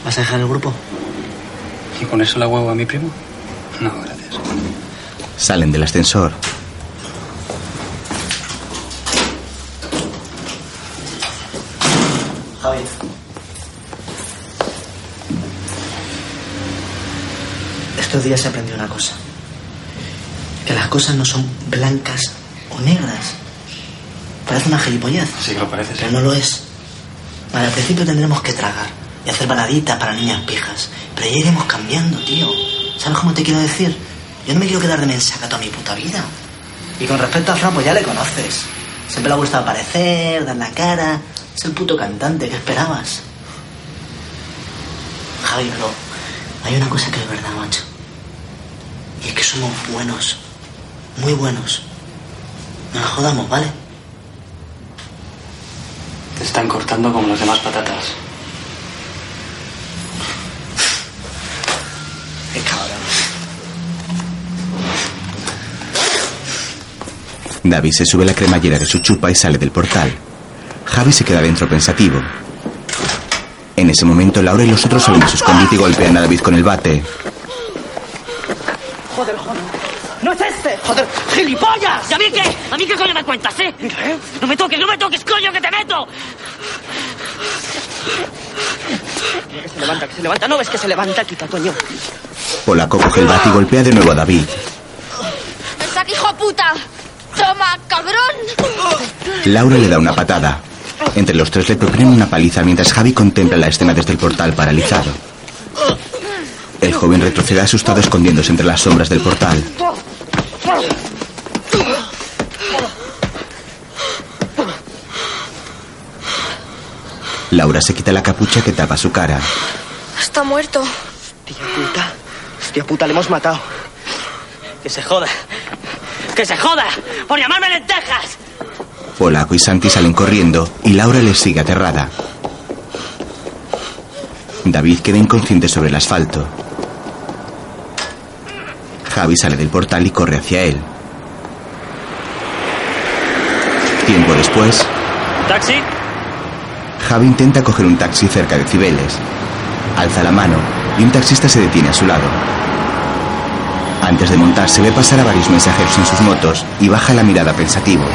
¿vas a dejar el grupo? ¿Y con eso la huevo a mi primo? No, gracias. Salen del ascensor. Javi. Estos días he aprendido una cosa. Que las cosas no son blancas o negras. Parece una gilipollez. Sí lo parece, Pero no lo es. Vale, al principio tendremos que tragar y hacer baladitas para niñas pijas. Pero ya iremos cambiando, tío. ¿Sabes cómo te quiero decir? Yo no me quiero quedar de mensaca toda mi puta vida. Y con respecto a Fran, pues ya le conoces. Siempre le ha gustado aparecer, dar la cara. Es el puto cantante, ¿qué esperabas? Javi, pero hay una cosa que es verdad, macho. Y es que somos buenos. Muy buenos. No nos jodamos, ¿vale? Te están cortando como las demás patatas. Qué cabrón. David se sube la cremallera de su chupa y sale del portal. Javi se queda dentro pensativo. En ese momento, Laura y los otros salen de su escondite y golpean a David con el bate. Joder, joder. ¡No es este! ¡Joder! ¡Gilipollas! ¿Y a mí qué? ¿A mí qué coño me cuentas, eh? No me toques, no me toques, coño, que te meto. Que se levanta, que se levanta. ¿No ves que se levanta? Quita, coño. Polaco coge el bate y golpea de nuevo a David. ¡Esa hijo puta! ¡Toma, cabrón! Laura le da una patada. Entre los tres le proponen una paliza mientras Javi contempla la escena desde el portal paralizado. El joven retrocede asustado escondiéndose entre las sombras del portal. Laura se quita la capucha que tapa su cara. Está muerto. Tía puta. Hostia puta, le hemos matado. Que se joda. Que se joda. Por llamarme lentejas. Polaco y Santi salen corriendo y Laura les sigue aterrada. David queda inconsciente sobre el asfalto. Javi sale del portal y corre hacia él. Tiempo después, ¿Taxi? Javi intenta coger un taxi cerca de Cibeles. Alza la mano y un taxista se detiene a su lado. Antes de montarse ve pasar a varios mensajeros en sus motos y baja la mirada pensativo.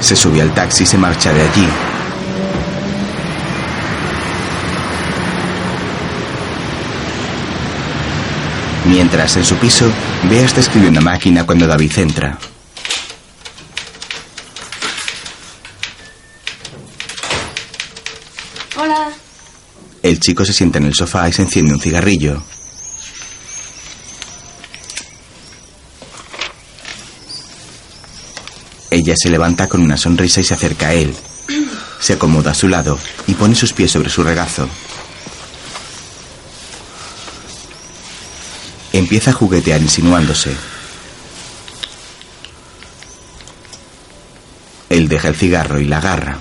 Se sube al taxi y se marcha de allí. Mientras en su piso, Bea está escribiendo una máquina cuando David entra. Hola. El chico se sienta en el sofá y se enciende un cigarrillo. Ella se levanta con una sonrisa y se acerca a él. Se acomoda a su lado y pone sus pies sobre su regazo. Empieza a juguetear insinuándose. Él deja el cigarro y la agarra.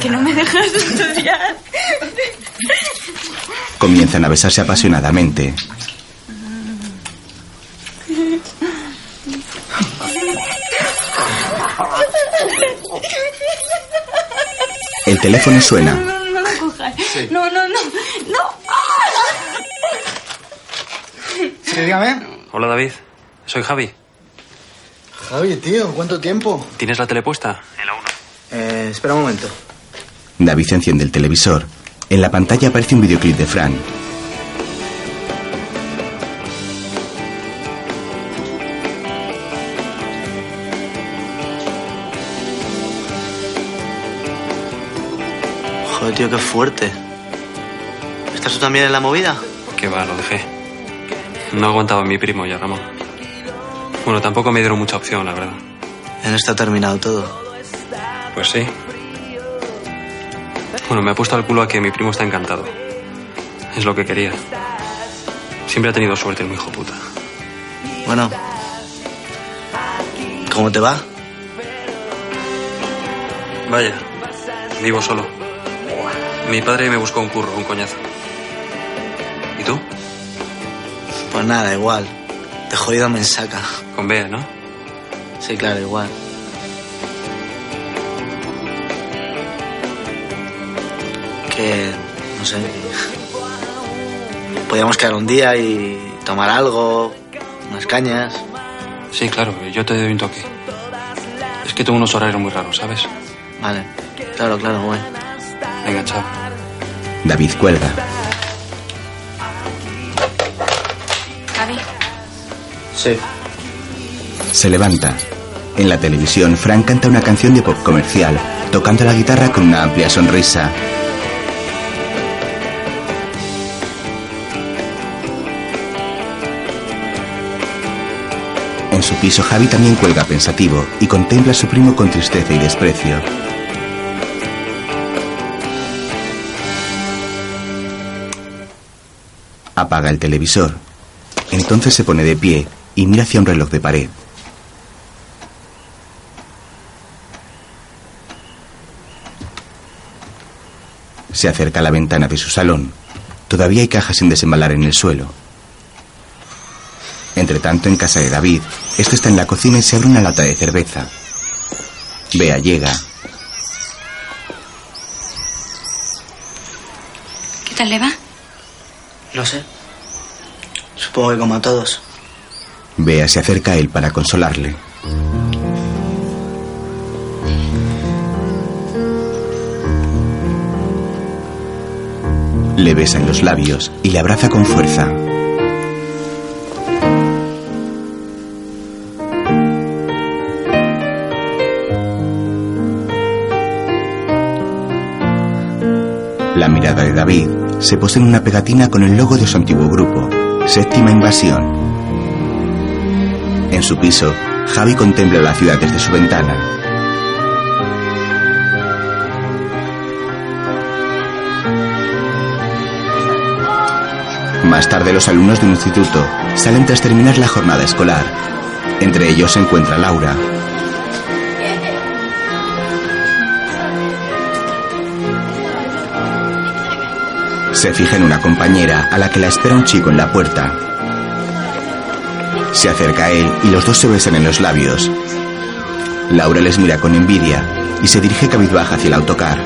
Que no me dejas estudiar. Comienzan a besarse apasionadamente. El teléfono suena. No, no lo cojas. No, no, no. No. Sí, dígame. Hola, David. Soy Javi. Javi, tío, ¿cuánto tiempo? ¿Tienes la tele puesta? En la 1. Eh, espera un momento. David enciende el televisor. En la pantalla aparece un videoclip de Fran. Tío, qué fuerte. ¿Estás tú también en la movida? Que va, lo dejé. No aguantaba mi primo ya, Ramón. Bueno, tampoco me dieron mucha opción, la verdad. En esto ha terminado todo. Pues sí. Bueno, me ha puesto al culo a que mi primo está encantado. Es lo que quería. Siempre ha tenido suerte el hijo puta. Bueno. ¿Cómo te va? Vaya, vivo solo. Mi padre me buscó un curro, un coñazo. ¿Y tú? Pues nada, igual. De jodido me saca. Con Bea, ¿no? Sí, claro, igual. Que, no sé. Podríamos quedar un día y tomar algo, unas cañas. Sí, claro, yo te doy un toque. Es que tengo unos horarios muy raros, ¿sabes? Vale, claro, claro, bueno. Venga, chao. David cuelga. Javi. Sí. Se levanta. En la televisión, Frank canta una canción de pop comercial, tocando la guitarra con una amplia sonrisa. En su piso, Javi también cuelga pensativo y contempla a su primo con tristeza y desprecio. Apaga el televisor. Entonces se pone de pie y mira hacia un reloj de pared. Se acerca a la ventana de su salón. Todavía hay cajas sin desembalar en el suelo. Entre tanto, en casa de David, este está en la cocina y se abre una lata de cerveza. Bea llega. ¿Qué tal le va? No sé. Supongo que como a todos. Bea se acerca a él para consolarle. Le besa en los labios y le abraza con fuerza. La mirada de David se posa en una pegatina con el logo de su antiguo grupo, Séptima Invasión. En su piso, Javi contempla la ciudad desde su ventana. Más tarde los alumnos de un instituto salen tras terminar la jornada escolar. Entre ellos se encuentra Laura. Se fija en una compañera a la que la espera un chico en la puerta. Se acerca a él y los dos se besan en los labios. Laura les mira con envidia y se dirige cabizbaja hacia el autocar.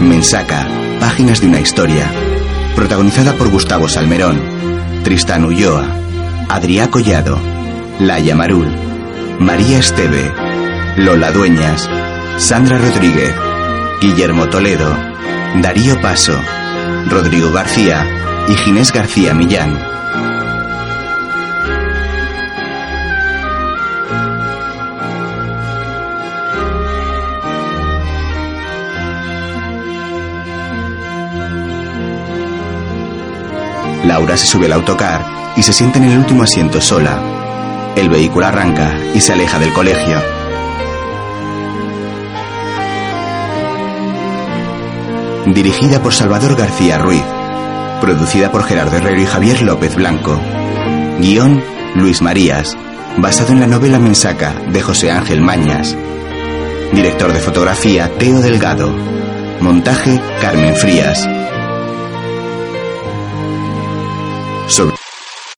Mensaca, páginas de una historia. Protagonizada por Gustavo Salmerón, Tristán Ulloa, Adrià Collado, Laia Marul, María Esteve, Lola Dueñas, Sandra Rodríguez, Guillermo Toledo, Darío Paso, Rodrigo García y Ginés García Millán. Laura se sube al autocar y se sienta en el último asiento sola. El vehículo arranca y se aleja del colegio. Dirigida por Salvador García Ruiz. Producida por Gerardo Herrero y Javier López Blanco. Guión Luis Marías. Basado en la novela Mensaca de José Ángel Mañas. Director de fotografía Teo Delgado. Montaje Carmen Frías.